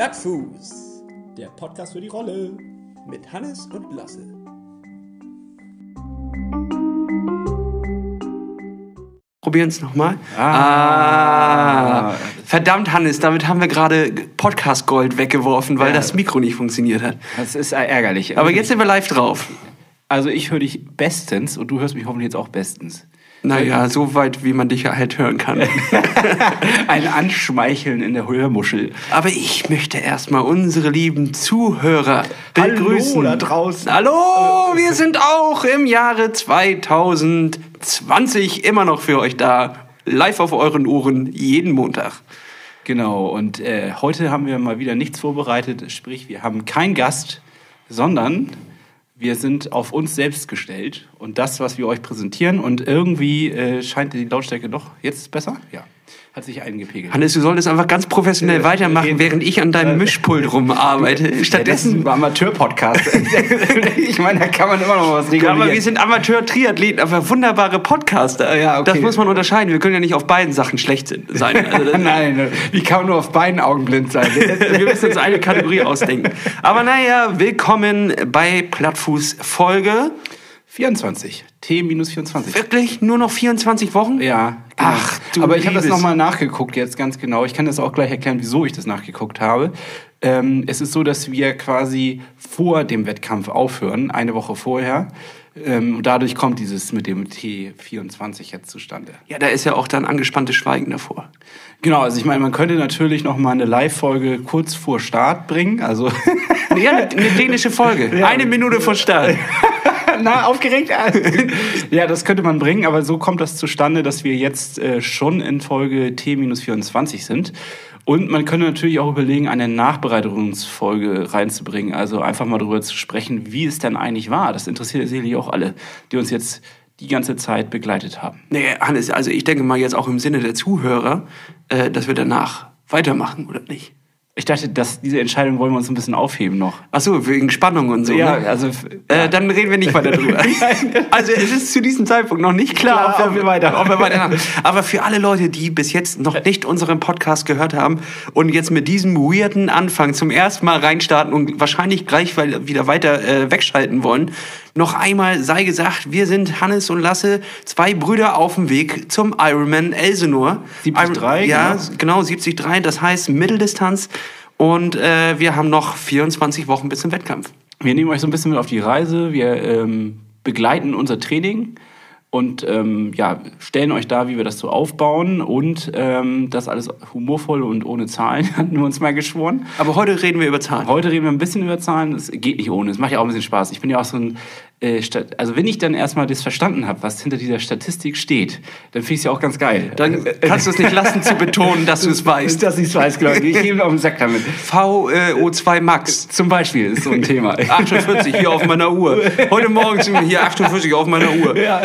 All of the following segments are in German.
Plattfuß, der Podcast für die Rolle mit Hannes und Lasse. Probieren es nochmal. Ah. Verdammt, Hannes, damit haben wir gerade Podcast Gold weggeworfen, weil Ja. das Mikro nicht funktioniert hat. Das ist ärgerlich. Aber jetzt sind wir live drauf. Also ich höre dich bestens und du hörst mich hoffentlich jetzt auch bestens. Naja, so weit, wie man dich halt hören kann. Ein Anschmeicheln in der Hörmuschel. Aber ich möchte erstmal unsere lieben Zuhörer begrüßen. Hallo da draußen. Hallo, wir sind auch im Jahre 2020 immer noch für euch da. Live auf euren Ohren, jeden Montag. Genau, und äh, heute haben wir mal wieder nichts vorbereitet. Sprich, wir haben keinen Gast, sondern wir sind auf uns selbst gestellt und das, was wir euch präsentieren. Und irgendwie äh, scheint die Lautstärke doch jetzt besser. Ja, hat sich eingepegelt. Hannes, du solltest einfach ganz professionell Äh, weitermachen, reden. während ich an deinem Mischpult rumarbeite. Ja, Stattdessen ein Amateur-Podcast. ich meine, da kann man immer noch was Ja, regulieren. aber wir sind Amateur-Triathleten, aber wunderbare Podcaster. Ja, okay. Das muss man unterscheiden. Wir können ja nicht auf beiden Sachen schlecht sein. Also, Nein, wie kann nur auf beiden Augen blind sein? wir müssen uns eine Kategorie ausdenken. Aber naja, willkommen bei Plattfuß Folge. 24. T-24. Wirklich nur noch 24 Wochen? Ja. Genau. Ach, du Aber ich habe das nochmal nachgeguckt jetzt ganz genau. Ich kann das auch gleich erklären, wieso ich das nachgeguckt habe. Ähm, es ist so, dass wir quasi vor dem Wettkampf aufhören, eine Woche vorher. Ähm, und dadurch kommt dieses mit dem T24 jetzt zustande. Ja, da ist ja auch dann angespanntes Schweigen davor. Genau, also ich meine, man könnte natürlich noch mal eine Live-Folge kurz vor Start bringen. Also Ja, eine, eine dänische Folge. Eine Minute vor Start. Na, aufgeregt? ja, das könnte man bringen, aber so kommt das zustande, dass wir jetzt äh, schon in Folge T-24 sind. Und man könnte natürlich auch überlegen, eine Nachbereitungsfolge reinzubringen. Also einfach mal darüber zu sprechen, wie es denn eigentlich war. Das interessiert sicherlich auch alle, die uns jetzt die ganze Zeit begleitet haben. Nee, Hannes, also ich denke mal jetzt auch im Sinne der Zuhörer, äh, dass wir danach weitermachen, oder nicht? Ich dachte, dass diese Entscheidung wollen wir uns ein bisschen aufheben noch. Ach so, wegen Spannung und so. Ja, ne? also Äh, dann reden wir nicht weiter drüber. also es ist zu diesem Zeitpunkt noch nicht klar, Klar, ob wir weiter- ob wir weitermachen. Aber für alle Leute, die bis jetzt noch nicht unseren Podcast gehört haben und jetzt mit diesem weirden Anfang zum ersten Mal reinstarten und wahrscheinlich gleich wieder weiter äh, wegschalten wollen, noch einmal sei gesagt, wir sind Hannes und Lasse, zwei Brüder auf dem Weg zum Ironman Elsenor. 73, Ja, genau. genau, 73, das heißt Mitteldistanz. Und äh, wir haben noch 24 Wochen bis zum Wettkampf. Wir nehmen euch so ein bisschen mit auf die Reise. Wir ähm, begleiten unser Training und ähm, ja, stellen euch da, wie wir das so aufbauen. Und ähm, das alles humorvoll und ohne Zahlen, hatten wir uns mal geschworen. Aber heute reden wir über Zahlen. Heute reden wir ein bisschen über Zahlen. Es geht nicht ohne. Es macht ja auch ein bisschen Spaß. Ich bin ja auch so ein. Äh, also, wenn ich dann erstmal das verstanden habe, was hinter dieser Statistik steht, dann finde ich es ja auch ganz geil. Dann kannst du es nicht lassen zu betonen, dass du es weißt. dass ich es weiß, glaube ich. Ich gebe auf den Sack damit. VO2 Max. Zum Beispiel ist so ein Thema. 48 hier auf meiner Uhr. Heute Morgen sind wir hier 48 auf meiner Uhr. Ja.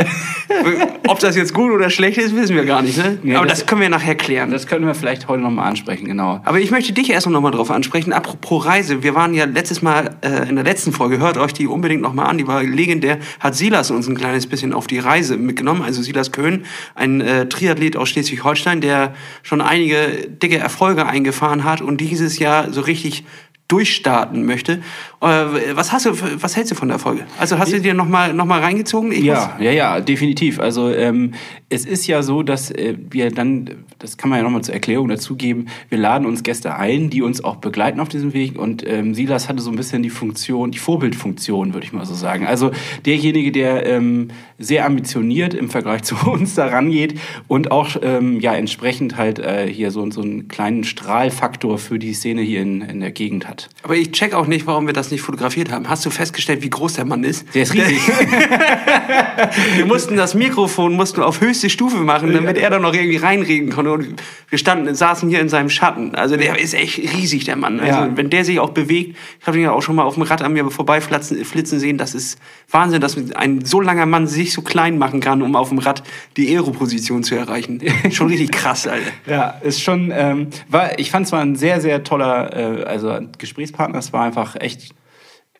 Ob das jetzt gut oder schlecht ist, wissen wir gar nicht. Ne? Ja, Aber das, das- können wir nachher klären. Das können wir vielleicht heute nochmal ansprechen, genau. Aber ich möchte dich erst noch mal drauf ansprechen. Apropos Reise. Wir waren ja letztes Mal äh, in der letzten Folge, hört euch die unbedingt noch mal an, die war legendär, hat Silas uns ein kleines bisschen auf die Reise mitgenommen. Also Silas Köhn, ein äh, Triathlet aus Schleswig-Holstein, der schon einige dicke Erfolge eingefahren hat und dieses Jahr so richtig durchstarten möchte. Äh, was hast du, was hältst du von der Folge? Also hast du dir noch mal, noch mal reingezogen? Ich Ja, ja, ja, definitiv. Also ähm, es ist ja so, dass äh, wir dann, das kann man ja nochmal zur Erklärung dazugeben, wir laden uns Gäste ein, die uns auch begleiten auf diesem Weg. Und ähm, Silas hatte so ein bisschen die Funktion, die Vorbildfunktion, würde ich mal so sagen. Also derjenige, der ähm, sehr ambitioniert im Vergleich zu uns da rangeht und auch ähm, ja entsprechend halt äh, hier so, so einen kleinen Strahlfaktor für die Szene hier in, in der Gegend hat. Aber ich check auch nicht, warum wir das nicht fotografiert haben. Hast du festgestellt, wie groß der Mann ist? Der ist riesig. Wir mussten das Mikrofon mussten auf höchste Stufe machen, damit er da noch irgendwie reinreden konnte. Und wir standen, saßen hier in seinem Schatten. Also der ist echt riesig, der Mann. Also Ja. wenn der sich auch bewegt, ich habe ihn ja auch schon mal auf dem Rad an mir vorbeiflitzen flitzen sehen, das ist Wahnsinn, dass ein so langer Mann sich so klein machen kann, um auf dem Rad die Aeroposition zu erreichen. Schon richtig krass, Alter. Ja, ist schon, ähm, war, ich fand es war ein sehr, sehr toller, äh, also Gesprächspartner. Es war einfach echt,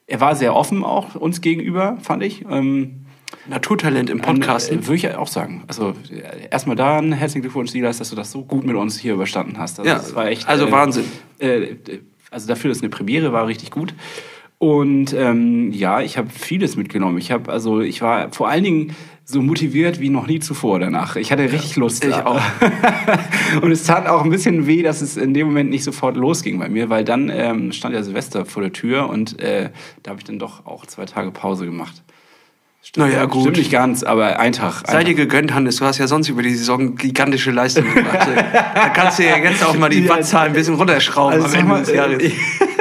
er war sehr offen auch uns gegenüber, fand ich. Ähm, Naturtalent im Podcast. Äh, Würde ich auch sagen. Also äh, erstmal da ein herzlichen Glückwunsch, Silas, dass du das so gut mit uns hier überstanden hast. Also, Ja, das war echt, also Wahnsinn. Äh, äh, Also dafür, dass es eine Premiere war, richtig gut. Und ähm, ja, ich habe vieles mitgenommen. Ich habe also, ich war vor allen Dingen so motiviert wie noch nie zuvor danach. Ich hatte richtig Lust. ich auch. und es tat auch ein bisschen weh, dass es in dem Moment nicht sofort losging bei mir, weil dann ähm, stand ja Silvester vor der Tür und äh, da habe ich dann doch auch zwei Tage Pause gemacht. Naja, gut. Stimmt nicht ganz, aber ein Tag. Sei dir gegönnt, Hannes. Du hast ja sonst über die Saison gigantische Leistungen gemacht. da kannst du ja jetzt auch mal die Ja, Wattzahl ein bisschen runterschrauben Also am Ende des Jahres. äh,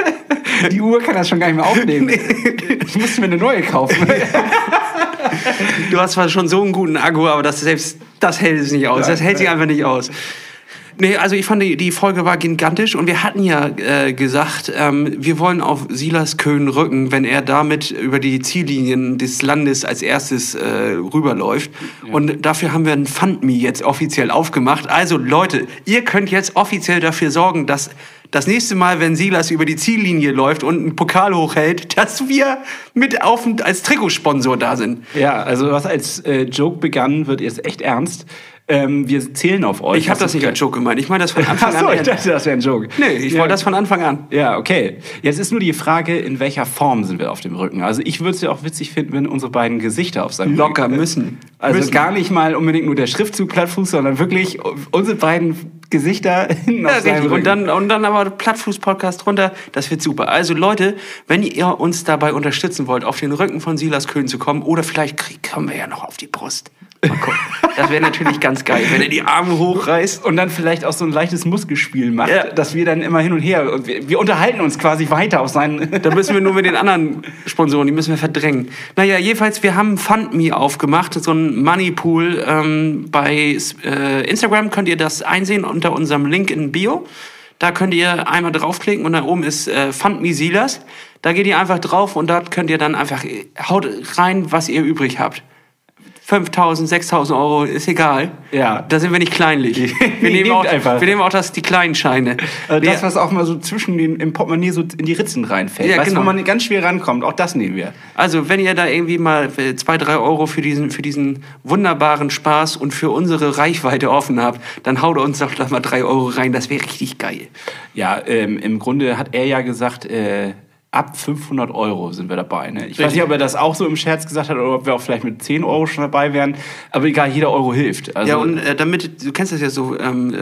Die Uhr kann das schon gar nicht mehr aufnehmen. Ich musste mir eine neue kaufen. Du hast zwar schon so einen guten Akku, aber das selbst das hält es nicht aus. Das hält sich einfach nicht aus. Nee, also ich fand, die, die Folge war gigantisch und wir hatten ja äh, gesagt, ähm, wir wollen auf Silas Köhn rücken, wenn er damit über die Ziellinien des Landes als erstes äh, rüberläuft. Und dafür haben wir ein FundMe jetzt offiziell aufgemacht. Also Leute, ihr könnt jetzt offiziell dafür sorgen, dass das nächste Mal, wenn Silas über die Ziellinie läuft und einen Pokal hochhält, dass wir mit auf, als Trikotsponsor da sind. Ja, also was als äh, Joke begann, wird jetzt echt ernst. Ähm, wir zählen auf euch. Ich habe das nicht als Joke gemeint. Ich meine das von Anfang Achso, an. ich dachte, das wäre ein Joke. nee, ich ja. wollte das von Anfang an. Ja, okay. Jetzt ist nur die Frage, in welcher Form sind wir auf dem Rücken? Also ich würde es ja auch witzig finden, wenn unsere beiden Gesichter auf seinem Locker Rücken müssen. Also müssen. gar nicht mal unbedingt nur der Schriftzug Plattfuß, sondern wirklich unsere beiden Gesichter hinten Ja, auf seinem. Rücken. Und dann, und dann aber Plattfuß-Podcast drunter. Das wird super. Also Leute, wenn ihr uns dabei unterstützen wollt, auf den Rücken von Silas Köhn zu kommen, oder vielleicht krieg- kommen wir ja noch auf die Brust. Das wäre natürlich ganz geil, wenn er die Arme hochreißt. und dann vielleicht auch so ein leichtes Muskelspiel macht, Ja. dass wir dann immer hin und her und wir, wir unterhalten uns quasi weiter auf seinen. Da müssen wir nur mit den anderen Sponsoren, die müssen wir verdrängen. Naja, jedenfalls, wir haben FundMe aufgemacht, so ein Moneypool. Ähm, bei äh, Instagram könnt ihr das einsehen unter unserem Link in Bio. Da könnt ihr einmal draufklicken und da oben ist äh, FundMe Silas. Da geht ihr einfach drauf und dort könnt ihr dann einfach, äh, haut rein, was ihr übrig habt. 5.000, 6.000 Euro, ist egal. Ja. Da sind wir nicht kleinlich. Wir nehmen, auch, einfach. wir nehmen auch das, die kleinen Scheine. Also Wir- das, was auch mal so zwischen den im Portemonnaie so in die Ritzen reinfällt. Ja, weißt genau. wo man ganz schwer rankommt, auch das nehmen wir. Also, wenn ihr da irgendwie mal äh, zwei, drei Euro für diesen, für diesen wunderbaren Spaß und für unsere Reichweite offen habt, dann haut uns doch da mal drei Euro rein. Das wäre richtig geil. Ja, ähm, im Grunde hat er ja gesagt, äh, ab 500 Euro sind wir dabei. Ne? Ich weiß nicht, ob er das auch so im Scherz gesagt hat oder ob wir auch vielleicht mit 10 Euro schon dabei wären. Aber egal, jeder Euro hilft. Also, ja, und äh, damit, du kennst das ja so, ähm, äh,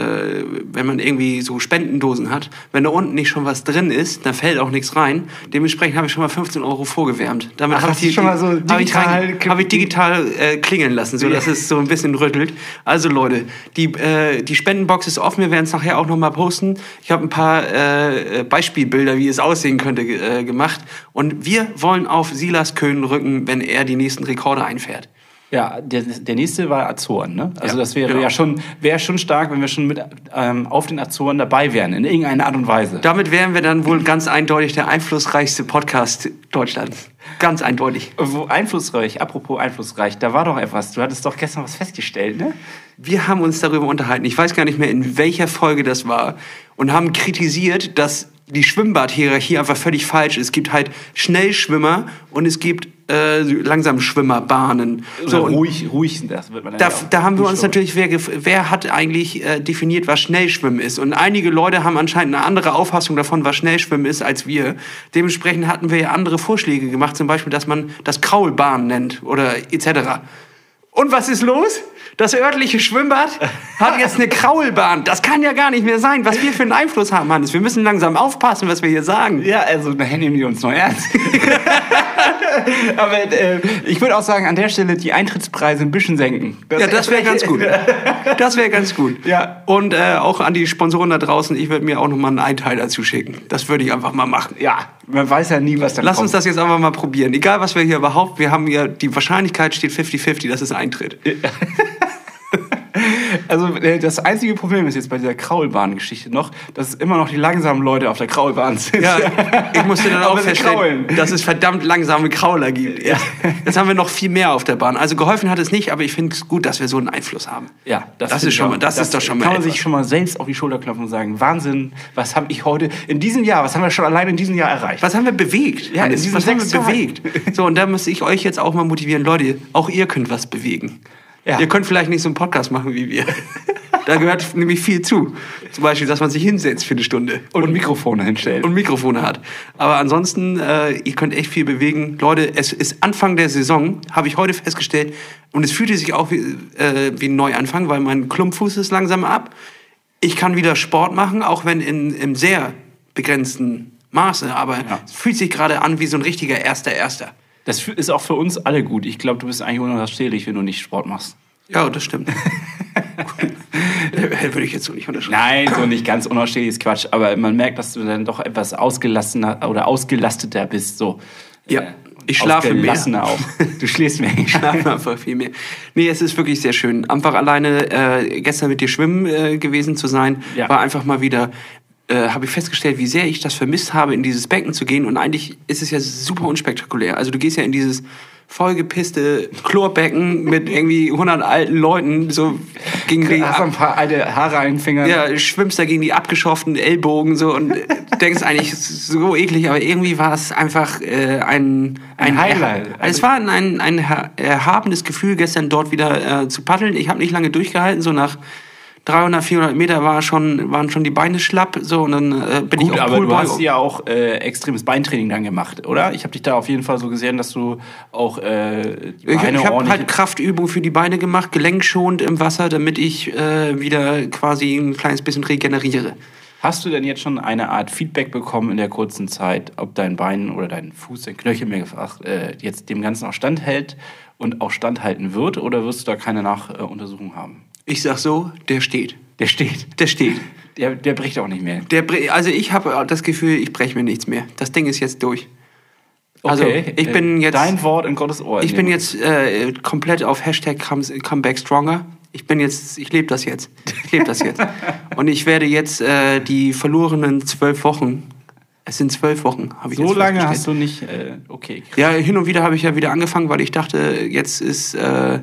wenn man irgendwie so Spendendosen hat, wenn da unten nicht schon was drin ist, dann fällt auch nichts rein. Dementsprechend habe ich schon mal 15 Euro vorgewärmt. Damit habe ich du schon mal so hab ich, digital- rein- ich digital äh, klingeln lassen, so dass es so ein bisschen rüttelt. Also Leute, die, äh, die Spendenbox ist offen, wir werden es nachher auch nochmal posten. Ich habe ein paar äh, äh, Beispielbilder, wie es aussehen könnte, ge- äh, gemacht. Und wir wollen auf Silas Köhn rücken, wenn er die nächsten Rekorde einfährt. Ja, der, der nächste war Azoren, ne? Also Ja, das wäre genau. ja schon, wäre schon stark, wenn wir schon mit ähm, auf den Azoren dabei wären, in irgendeiner Art und Weise. Damit wären wir dann wohl ganz eindeutig der einflussreichste Podcast Deutschlands. Ganz eindeutig. Wo einflussreich, apropos einflussreich, da war doch etwas. Du hattest doch gestern was festgestellt, ne? Wir haben uns darüber unterhalten. Ich weiß gar nicht mehr, in welcher Folge das war. Und haben kritisiert, dass die Schwimmbadhierarchie einfach völlig falsch ist. Es gibt halt Schnellschwimmer und es gibt äh, Langsamschwimmerbahnen. So, und ruhig, ruhig, das wird man Da, da haben wir uns natürlich, wer, wer hat eigentlich äh, definiert, was Schnellschwimmen ist? Und einige Leute haben anscheinend eine andere Auffassung davon, was Schnellschwimmen ist, als wir. Dementsprechend hatten wir ja andere Vorschläge gemacht, zum Beispiel, dass man das Kraulbahn nennt oder etc. Und was ist los? Das örtliche Schwimmbad hat jetzt eine Kraulbahn. Das kann ja gar nicht mehr sein, was wir für einen Einfluss haben, Hannes. Wir müssen langsam aufpassen, was wir hier sagen. Ja, also nachher nehmen die uns noch ernst. Aber äh, ich würde auch sagen, an der Stelle die Eintrittspreise ein bisschen senken. Ja, das wäre ganz gut. Das wäre ganz gut. Ja. Und äh, auch an die Sponsoren da draußen, ich würde mir auch noch mal einen Einteiler zuschicken. Das würde ich einfach mal machen. Ja, man weiß ja nie, was dann Lass kommt. uns das jetzt einfach mal probieren. Egal, was wir hier überhaupt, wir haben ja, die Wahrscheinlichkeit steht 50-50, dass es eintritt. Also äh, das einzige Problem ist jetzt bei dieser Kraulbahn-Geschichte noch, dass es immer noch die langsamen Leute auf der Kraulbahn sind. Ja, ich musste dann auch feststellen, dass es verdammt langsame Krauler gibt. Ja. Jetzt haben wir noch viel mehr auf der Bahn. Also geholfen hat es nicht, aber ich finde es gut, dass wir so einen Einfluss haben. Ja, Das finde ist schon mal- das ist doch schon mal Kann man etwas. sich schon mal selbst auf die Schulter klopfen und sagen, Wahnsinn, was habe ich heute in diesem Jahr, was haben wir schon allein in diesem Jahr erreicht? Was haben wir bewegt? Ja, in diesen was haben wir sechs bewegt? So, und da muss ich euch jetzt auch mal motivieren. Leute, auch ihr könnt was bewegen. Ja. Ihr könnt vielleicht nicht so einen Podcast machen wie wir. Da gehört nämlich viel zu. Zum Beispiel, dass man sich hinsetzt für eine Stunde Und Mikrofone hinstellt. und Mikrofone hat. Aber ansonsten, äh, ihr könnt echt viel bewegen. Leute, es ist Anfang der Saison, habe ich heute festgestellt. Und es fühlte sich auch wie, äh, wie ein Neuanfang, weil mein Klumpfuß ist langsam ab. Ich kann wieder Sport machen, auch wenn in, im sehr begrenzten Maße. Aber es fühlt sich gerade an wie so ein richtiger Erster Erster. Das ist auch für uns alle gut. Ich glaube, du bist eigentlich unausstehlich, wenn du nicht Sport machst. Ja, das stimmt. Würde ich jetzt so nicht unterschreiben. Nein, so nicht ganz unausstehlich ist Quatsch. Aber man merkt, dass du dann doch etwas ausgelassener oder ausgelasteter bist. So. Ja, Äh, ich schlafe mehr. auch. Du schläfst mehr. Ich schlafe einfach viel mehr. Nee, es ist wirklich sehr schön. Einfach alleine äh, gestern mit dir schwimmen äh, gewesen zu sein, Ja. war einfach mal wieder, äh, habe ich festgestellt, wie sehr ich das vermisst habe, in dieses Becken zu gehen. Und eigentlich ist es ja super unspektakulär. Also du gehst ja in dieses vollgepisste Chlorbecken mit irgendwie 100 alten Leuten, so gegen die... Hast du ein paar alte Haare an den Fingern. Ja, schwimmst da gegen die abgeschofften Ellbogen so und denkst eigentlich, so eklig, aber irgendwie war es einfach äh, ein, Ein Highlight. Es war ein, ein, ein erha- erhabenes Gefühl, gestern dort wieder äh, zu paddeln. Ich habe nicht lange durchgehalten, so nach 300, 400 Meter war schon, waren schon die Beine schlapp, so und dann äh, bin Gut, ich auch aber du Poolboy. hast ja auch äh, extremes Beintraining dann gemacht, oder? Ich habe dich da auf jeden Fall so gesehen, dass du auch äh, die Ich, Beine ich habe ordentlich... halt Kraftübungen für die Beine gemacht, gelenkschonend im Wasser, damit ich äh, wieder quasi ein kleines bisschen regeneriere. Hast du denn jetzt schon eine Art Feedback bekommen in der kurzen Zeit, ob dein Bein oder dein Fuß, dein Knöchel mehr gefragt, äh, jetzt dem Ganzen auch standhält und auch standhalten wird? Oder wirst du da keine Nachuntersuchung haben? Ich sag so, der steht. Der steht. Der steht. Der, der bricht auch nicht mehr. Der, also ich habe das Gefühl, ich breche mir nichts mehr. Das Ding ist jetzt durch. Also ich bin äh, jetzt, Dein Wort in Gottes Ohr. ich bin jetzt äh, komplett auf Hashtag Comeback Stronger. Ich bin jetzt, ich lebe das jetzt. Ich lebe das jetzt. Und ich werde jetzt äh, die verlorenen zwölf Wochen, es sind zwölf Wochen, habe ich So lange hast du nicht... Äh, okay. Ja, hin und wieder habe ich ja wieder angefangen, weil ich dachte, jetzt ist, äh,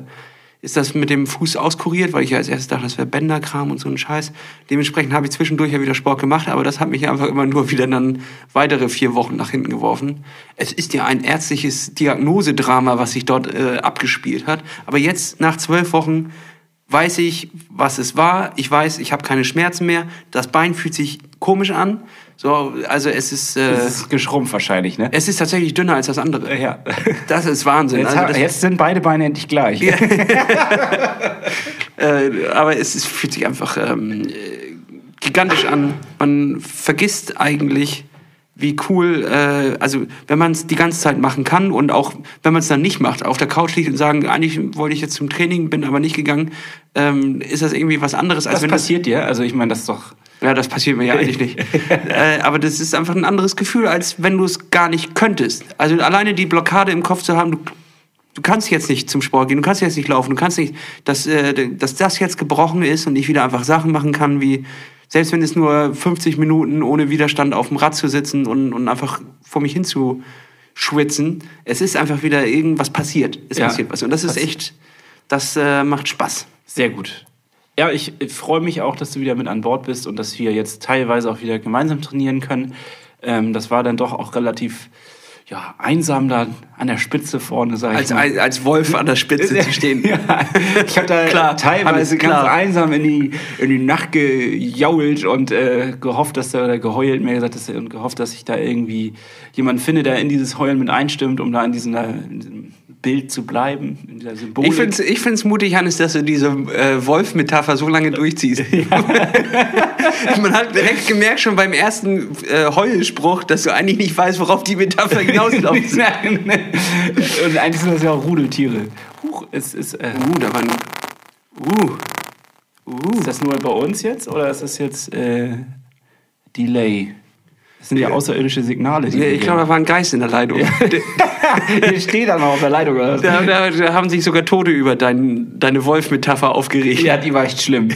ist das mit dem Fuß auskuriert, weil ich ja als erstes dachte, das wäre Bänderkram und so ein Scheiß. Dementsprechend habe ich zwischendurch ja wieder Sport gemacht, aber das hat mich einfach immer nur wieder dann weitere vier Wochen nach hinten geworfen. Es ist ja ein ärztliches Diagnosedrama, was sich dort äh, abgespielt hat. Aber jetzt, nach zwölf Wochen, weiß ich, was es war. Ich weiß, ich habe keine Schmerzen mehr. Das Bein fühlt sich komisch an. So, also es ist, äh, Das ist geschrumpft wahrscheinlich, ne? es ist tatsächlich dünner als das andere. Ja. Das ist Wahnsinn. Jetzt, Also das, jetzt sind beide Beine endlich gleich. äh, aber es, ist, fühlt sich einfach ähm, äh, gigantisch an. Man vergisst eigentlich, wie cool, äh, also wenn man es die ganze Zeit machen kann und auch wenn man es dann nicht macht, auf der Couch liegt und sagen, eigentlich wollte ich jetzt zum Training, bin aber nicht gegangen, ähm, ist das irgendwie was anderes, als Was wenn passiert dir? Also ich meine, das ist doch... ja, das passiert mir ja eigentlich nicht. äh, aber das ist einfach ein anderes Gefühl, als wenn du es gar nicht könntest. Also alleine die Blockade im Kopf zu haben, du du kannst jetzt nicht zum Sport gehen, du kannst jetzt nicht laufen, du kannst nicht, dass, äh, dass das jetzt gebrochen ist und ich wieder einfach Sachen machen kann, wie selbst wenn es nur 50 Minuten ohne Widerstand auf dem Rad zu sitzen und, und einfach vor mich hin zu schwitzen. Es ist einfach wieder irgendwas passiert. Es Ja. passiert was. Und das ist echt, das äh, macht Spaß. Sehr gut. Ja, ich äh, freue mich auch, dass du wieder mit an Bord bist und dass wir jetzt teilweise auch wieder gemeinsam trainieren können. Ähm, das war dann doch auch relativ ja, einsam da an der Spitze vorne, ich Als, mal. als, Wolf an der Spitze zu stehen. Ja, ich habe da Klar, teilweise ganz klar. einsam in die, in die Nacht gejault und äh, gehofft, dass da, oder geheult, mehr gesagt, dass, und gehofft, dass ich da irgendwie jemanden finde, der in dieses Heulen mit einstimmt, um da in diesem, in diesem Bild zu bleiben, in dieser Symbolik. Ich finde es ich find's mutig, Hannes, dass du diese äh, Wolf-Metapher so lange durchziehst. Man hat direkt gemerkt, schon beim ersten äh, Heulspruch, dass du eigentlich nicht weißt, worauf die Metapher hinausläuft. und eigentlich sind das ja auch Rudeltiere. Huch, es ist, äh, uh, da war ein... Uh. Uh. ist das nur bei uns jetzt oder ist das jetzt äh, Delay? Das sind ja außerirdische Signale. Die Ja, ich glaube, da war ein Geist in der Leitung. Hier steht da noch auf der Leitung. Oder? was? Da, da, da haben sich sogar Tote über dein, deine Wolf-Metapher aufgeregt. Ja, die war echt schlimm.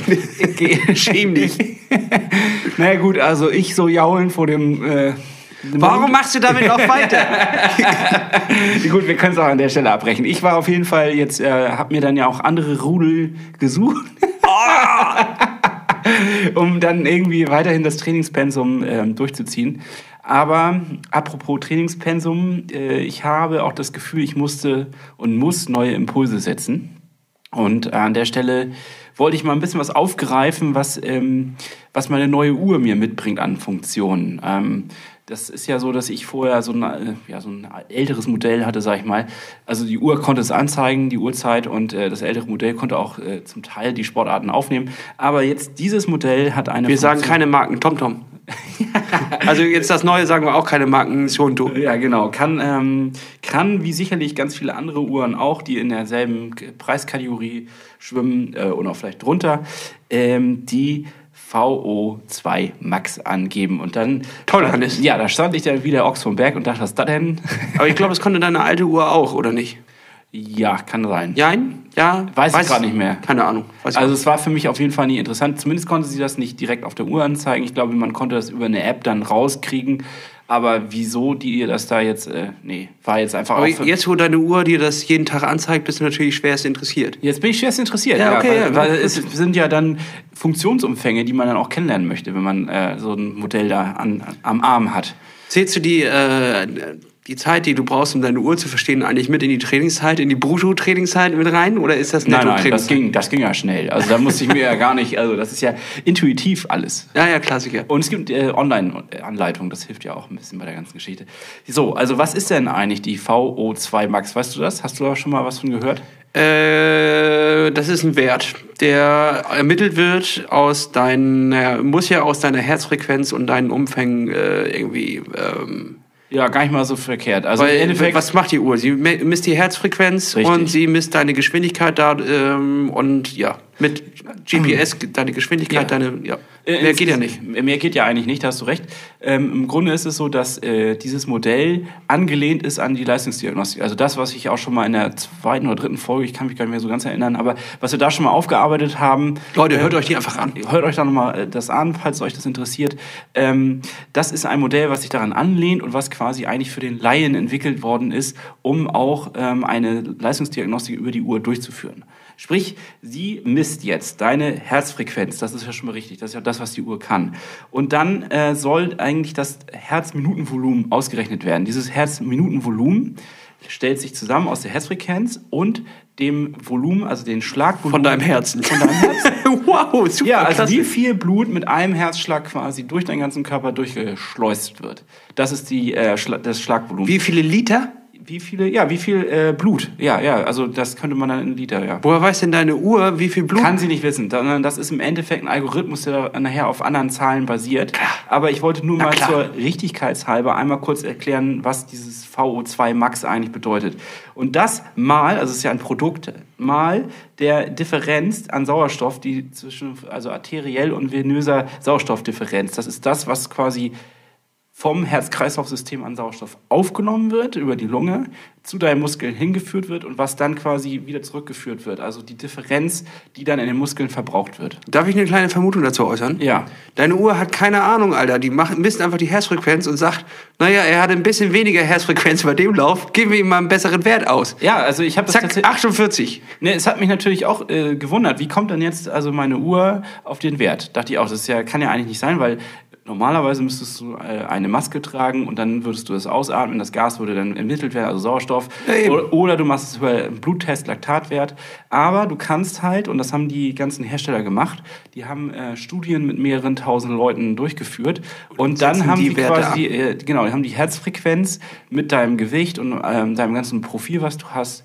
Schäm dich. Na ja, gut, also ich so jaulen vor dem. Äh, Warum machst du damit noch weiter? Gut, wir können es auch an der Stelle abbrechen. Ich war auf jeden Fall jetzt, äh, habe mir dann ja auch andere Rudel gesucht. um dann irgendwie weiterhin das Trainingspensum ähm, durchzuziehen. Aber apropos Trainingspensum, äh, ich habe auch das Gefühl, ich musste und muss neue Impulse setzen. Und an der Stelle wollte ich mal ein bisschen was aufgreifen, was, ähm, was meine neue Uhr mir mitbringt an Funktionen. Ähm, das ist ja so, dass ich vorher so ein, äh, ja, so ein älteres Modell hatte, sag ich mal. Also die Uhr konnte es anzeigen, die Uhrzeit, und äh, das ältere Modell konnte auch äh, zum Teil die Sportarten aufnehmen. Aber jetzt dieses Modell hat eine. Wir sagen Funktion- keine Marken, TomTom. also jetzt das Neue sagen wir auch keine Marken, Shonto. Ja, genau. Kann, ähm, kann wie sicherlich ganz viele andere Uhren auch, die in derselben Preiskategorie schwimmen äh, und auch vielleicht drunter, ähm, die VO2 Max angeben. Und dann. Toll, Hannes. Ja, da stand ich dann wieder Ochs vom Berg und dachte, was ist das denn? Aber ich glaube, das konnte deine alte Uhr auch, oder nicht? ja, kann sein. Jein? Ja? Weiß ich grad nicht mehr. Keine Ahnung. Weiß Also es war für mich auf jeden Fall nie interessant. Zumindest konnte sie das nicht direkt auf der Uhr anzeigen. Ich glaube, man konnte das über eine App dann rauskriegen. Aber wieso die ihr das da jetzt, äh, nee, war jetzt einfach Aber jetzt, wo deine Uhr dir das jeden Tag anzeigt, bist du natürlich schwerst interessiert. Jetzt bin ich schwerst interessiert. Ja, okay, weil, ja, weil es sind ja dann Funktionsumfänge, die man dann auch kennenlernen möchte, wenn man äh, so ein Modell da an, am Arm hat. Zählst du die, äh, die Zeit, die du brauchst, um deine Uhr zu verstehen, eigentlich mit in die Trainingszeit, in die Brutto-Trainingszeit mit rein? Oder ist das Nein, nein, das ging, das ging ja schnell. Also da musste ich mir ja gar nicht, also das ist ja intuitiv alles. Ja, ja, Klassiker. Und es gibt äh, Online-Anleitungen, das hilft ja auch ein bisschen bei der ganzen Geschichte. So, also was ist denn eigentlich die VO2 Max? Weißt du das? Hast du da schon mal was von gehört? Äh, das ist ein Wert, der ermittelt wird aus deiner, muss ja aus deiner Herzfrequenz und deinen Umfängen äh, irgendwie. Ähm, Ja, gar nicht mal so verkehrt. Also im weil, Endeffekt, was macht die Uhr? Sie misst die Herzfrequenz Richtig. und sie misst deine Geschwindigkeit da ähm, und ja, mit GPS deine Geschwindigkeit, Ja. deine, ja, Äh, mehr geht ja nicht. Mehr geht ja eigentlich nicht, da hast du recht. Ähm, Im Grunde ist es so, dass äh, dieses Modell angelehnt ist an die Leistungsdiagnostik. Also das, was ich auch schon mal in der zweiten oder dritten Folge, ich kann mich gar nicht mehr so ganz erinnern, aber was wir da schon mal aufgearbeitet haben. Leute, äh, hört euch die einfach an. Hört euch da nochmal das an, falls euch das interessiert. Ähm, das ist ein Modell, was sich daran anlehnt und was quasi eigentlich für den Laien entwickelt worden ist, um auch ähm, eine Leistungsdiagnostik über die Uhr durchzuführen. Sprich, sie misst jetzt deine Herzfrequenz. Das ist ja schon mal richtig. Das ist ja das, was die Uhr kann. Und dann äh, soll eigentlich das Herzminutenvolumen ausgerechnet werden. Dieses Herzminutenvolumen stellt sich zusammen aus der Herzfrequenz und dem Volumen, also den Schlagvolumen. Von deinem Herzen. Von deinem Herzen. wow, super Ja, also wie viel Blut mit einem Herzschlag quasi durch deinen ganzen Körper durchgeschleust wird. Das ist die, äh, Schla das Schlagvolumen. Wie viele Liter? Wie viele, ja, wie viel äh, Blut? Ja, ja, also das könnte man dann in Liter, ja. Woher weiß denn deine Uhr, wie viel Blut? Kann sie nicht wissen, sondern das ist im Endeffekt ein Algorithmus, der nachher auf anderen Zahlen basiert. Aber ich wollte nur Na mal klar. zur Richtigkeitshalber einmal kurz erklären, was dieses VO2 Max eigentlich bedeutet. Und das mal, also es ist ja ein Produkt, mal der Differenz an Sauerstoff, die zwischen, also arteriell und venöser Sauerstoffdifferenz. Das ist das, was quasi vom Herz-Kreislauf-System an Sauerstoff aufgenommen wird, über die Lunge, zu deinen Muskeln hingeführt wird und was dann quasi wieder zurückgeführt wird. Also die Differenz, die dann in den Muskeln verbraucht wird. Darf ich eine kleine Vermutung dazu äußern? Ja. Deine Uhr hat keine Ahnung, Alter. Die macht, misst einfach die Herzfrequenz und sagt, naja, er hat ein bisschen weniger Herzfrequenz bei dem Lauf, geben wir ihm mal einen besseren Wert aus. Ja, also ich habe das Zack, tatsächlich. 48. Ne, es hat mich natürlich auch äh, gewundert, wie kommt dann jetzt also meine Uhr auf den Wert? Dachte ich auch, das ist ja, kann ja eigentlich nicht sein, weil normalerweise müsstest du äh, eine Maske tragen und dann würdest du das ausatmen, das Gas würde dann ermittelt werden, also Sauerstoff. Ja, oder, du machst es über einen Bluttest, Laktatwert. Aber du kannst halt, und das haben die ganzen Hersteller gemacht, die haben äh, Studien mit mehreren tausend Leuten durchgeführt. Und dann setzen haben die die, quasi, äh, genau, die haben die Herzfrequenz mit deinem Gewicht und ähm, deinem ganzen Profil, was du hast,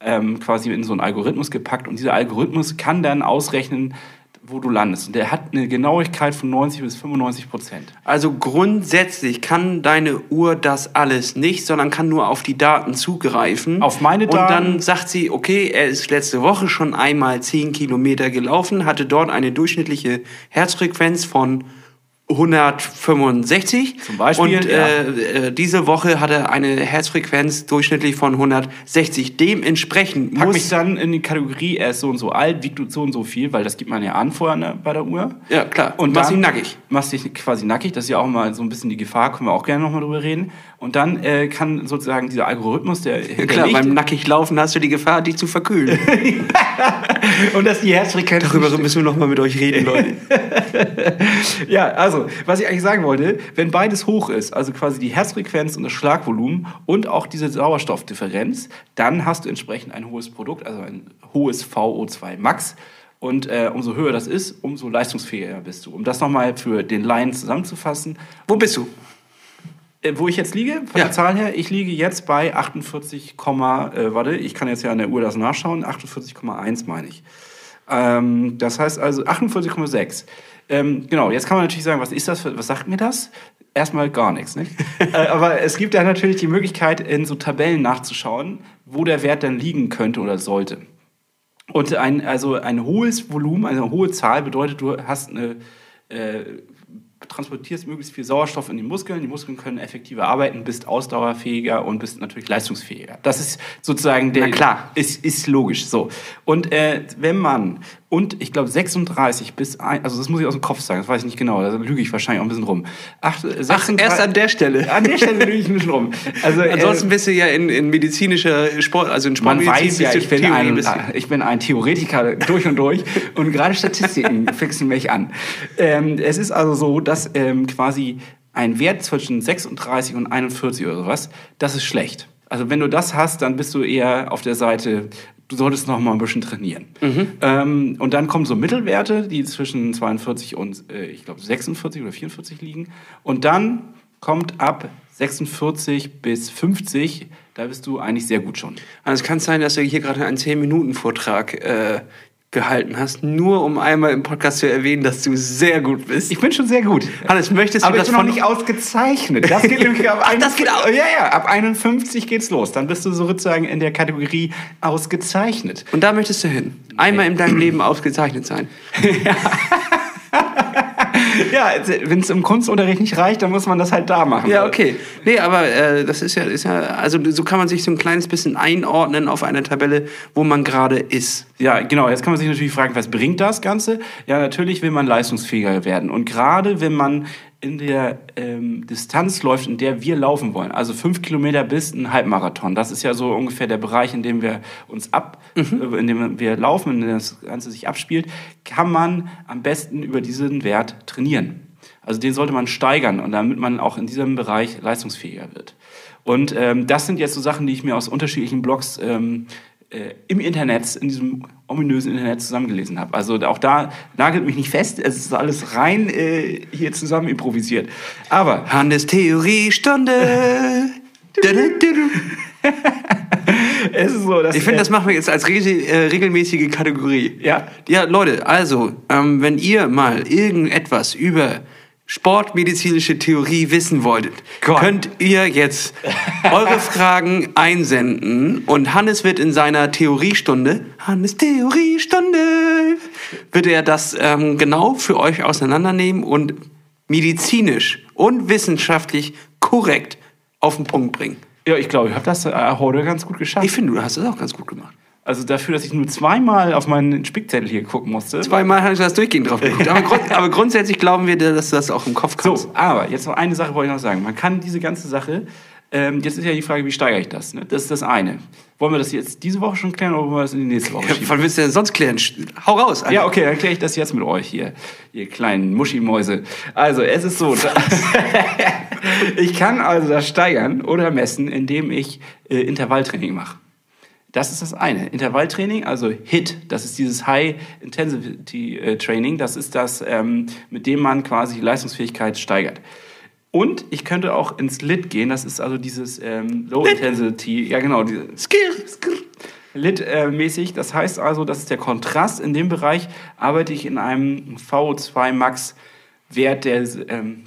ähm, quasi in so einen Algorithmus gepackt. Und dieser Algorithmus kann dann ausrechnen, wo du landest. Und der hat eine Genauigkeit von 90 bis 95 Prozent. Also grundsätzlich kann deine Uhr das alles nicht, sondern kann nur auf die Daten zugreifen. Auf meine Und Daten? dann sagt sie, okay, er ist letzte Woche schon einmal 10 Kilometer gelaufen, hatte dort eine durchschnittliche Herzfrequenz von 165. Zum Beispiel, Und äh, äh, diese Woche hat er eine Herzfrequenz durchschnittlich von 160. Dementsprechend Pack muss... mich dann in die Kategorie, er ist so und so alt, wiegt du so und so viel, weil das gibt man ja an vorher ne, bei der Uhr. Ja, klar. Und machst ihn nackig. Machst dich quasi nackig, das ist ja auch mal so ein bisschen die Gefahr, können wir auch gerne nochmal drüber reden. Und dann äh, kann sozusagen dieser Algorithmus, der Ja, klar, beim nackig laufen hast du die Gefahr, dich zu verkühlen. Und dass die Herzfrequenz. Darüber müssen wir nochmal mit euch reden, Leute. Ja, also, was ich eigentlich sagen wollte, wenn beides hoch ist, also quasi die Herzfrequenz und das Schlagvolumen und auch diese Sauerstoffdifferenz, dann hast du entsprechend ein hohes Produkt, also ein hohes VO2 Max. Und äh, umso höher das ist, umso leistungsfähiger bist du. Um das nochmal für den Laien zusammenzufassen, Wo bist du? Äh, wo ich jetzt liege, von Ja. der Zahl her, ich liege jetzt bei 48, äh, warte, ich kann jetzt ja an der Uhr das nachschauen, 48,1 meine ich. Ähm, das heißt also 48,6. Ähm, genau, jetzt kann man natürlich sagen, was ist das, für, was sagt mir das? Erstmal gar nichts, nicht? äh, aber es gibt ja natürlich die Möglichkeit, in so Tabellen nachzuschauen, wo der Wert dann liegen könnte oder sollte. Und ein, also ein hohes Volumen, also eine hohe Zahl bedeutet, du hast eine, äh, transportierst möglichst viel Sauerstoff in die Muskeln. Die Muskeln können effektiver arbeiten, bist ausdauerfähiger und bist natürlich leistungsfähiger. Das ist sozusagen der. Na klar. Ist, ist logisch so. Und äh, wenn man, und ich glaube 36 bis, ein, also das muss ich aus dem Kopf sagen, das weiß ich nicht genau, da lüge ich wahrscheinlich auch ein bisschen rum. Acht, 36, erst an der Stelle. An der Stelle lüge ich ein bisschen rum. Also, äh, Ansonsten bist du ja in, in medizinischer Sport, also in man Sportmedizin weiß ja, ich bin, ein, du- ich bin ein Theoretiker durch und durch und gerade Statistiken fixen mich an. Ähm, es ist also so, dass ähm, quasi ein Wert zwischen 36 und 41 oder sowas, das ist schlecht. Also wenn du das hast, dann bist du eher auf der Seite, du solltest noch mal ein bisschen trainieren. Ähm, und dann kommen so Mittelwerte, die zwischen 42 und äh, ich glaube 46 oder 44 liegen. Und dann kommt ab 46 bis 50, da bist du eigentlich sehr gut schon. Also es kann sein, dass du hier gerade einen 10-Minuten-Vortrag äh, gehalten hast, nur um einmal im Podcast zu erwähnen, dass du sehr gut bist. Ich bin schon sehr gut. Hannes, möchtest du Aber ich das bin noch nicht ausgezeichnet. Das geht nämlich ab Ach, das geht auch. Ja, ja, ab 51 geht's los. Dann bist du sozusagen in der Kategorie ausgezeichnet. Und da möchtest du hin. Einmal in deinem Leben ausgezeichnet sein. Ja, wenn es im Kunstunterricht nicht reicht, dann muss man das halt da machen. Ja, okay. Nee, aber äh, das ist ja, ist ja, also so kann man sich so ein kleines bisschen einordnen auf einer Tabelle, wo man gerade ist. Ja, genau. Jetzt kann man sich natürlich fragen, was bringt das Ganze? Ja, natürlich will man leistungsfähiger werden. Und gerade wenn man in der ähm, Distanz läuft, in der wir laufen wollen, also fünf Kilometer bis ein Halbmarathon, das ist ja so ungefähr der Bereich, in dem wir uns ab, äh, in dem wir laufen, in dem das Ganze sich abspielt, kann man am besten über diesen Wert trainieren. Also den sollte man steigern und damit man auch in diesem Bereich leistungsfähiger wird. Und ähm, das sind jetzt so Sachen, die ich mir aus unterschiedlichen Blogs ähm, äh, im Internet, in diesem ominösen Internet zusammengelesen habe. Also auch da nagelt mich nicht fest, es ist alles rein äh, hier zusammen improvisiert. Aber Hannes Theoriestunde. es ist so, dass Ich finde, äh, das machen wir jetzt als regel, äh, regelmäßige Kategorie. Ja. Ja, Leute, also, ähm, wenn ihr mal irgendetwas über sportmedizinische Theorie wissen wolltet, Gott. könnt ihr jetzt eure Fragen einsenden und Hannes wird in seiner Theoriestunde, Hannes Theoriestunde, wird er das ähm, genau für euch auseinandernehmen und medizinisch und wissenschaftlich korrekt auf den Punkt bringen. ja, ich glaube, ich habe das äh, heute ganz gut geschafft. Ich finde, du hast es auch ganz gut gemacht. Also dafür, dass ich nur zweimal auf meinen Spickzettel hier gucken musste. Zweimal habe ich das durchgehend drauf geguckt. Aber, grund, aber grundsätzlich glauben wir dass du das auch im Kopf kannst. So, aber jetzt noch eine Sache wollte ich noch sagen. Man kann diese ganze Sache, ähm, jetzt ist ja die Frage, wie steigere ich das? Ne? Das ist das eine. Wollen wir das jetzt diese Woche schon klären oder wollen wir das in die nächste Woche schieben? Wann willst du denn sonst klären? Hau raus. Alter. Ja, okay, dann kläre ich das jetzt mit euch hier, ihr kleinen Muschimäuse. Also, es ist so, ich kann also das steigern oder messen, indem ich äh, Intervalltraining mache. Das ist das eine. Intervalltraining, also HIT, das ist dieses High Intensity äh, Training, das ist das, ähm, mit dem man quasi die Leistungsfähigkeit steigert. Und ich könnte auch ins LIT gehen, das ist also dieses ähm, Low Intensity, ja genau, Skir, skir. Lit-mäßig. Das heißt also, das ist der Kontrast. In dem Bereich arbeite ich in einem VO2 Max Wert, der ähm,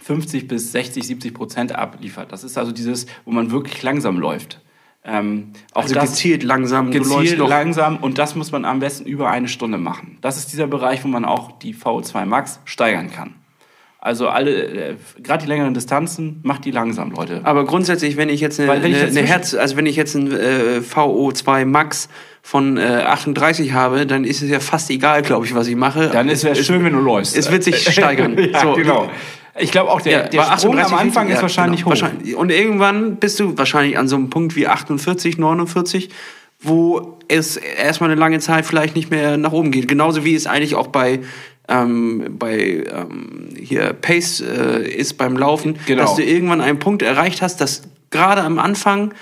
50 bis 60, 70 Prozent abliefert. Das ist also dieses, wo man wirklich langsam läuft. Ähm, auch Also gezielt langsam. gezielt langsam und das muss man am besten über eine Stunde machen. Das ist dieser Bereich, wo man auch die VO2 Max steigern kann. Also alle, äh, gerade die längeren Distanzen, macht die langsam, Leute. Aber grundsätzlich, wenn ich jetzt eine, Weil eine, eine Herz, also wenn ich jetzt ein äh, VO2 Max von äh, 38 habe, dann ist es ja fast egal, glaube ich, was ich mache. Dann ist es schön, wenn du läufst. Es wird sich steigern. ja, So. genau. Ich glaube auch, der, Ja, der Sprung am 38 Anfang ja, ist wahrscheinlich genau, hoch. Wahrscheinlich. Und irgendwann bist du wahrscheinlich an so einem Punkt wie 48, 49, wo es erstmal eine lange Zeit vielleicht nicht mehr nach oben geht. Genauso wie es eigentlich auch bei ähm, bei ähm, hier Pace äh, ist beim Laufen, Genau. dass du irgendwann einen Punkt erreicht hast, dass gerade am Anfang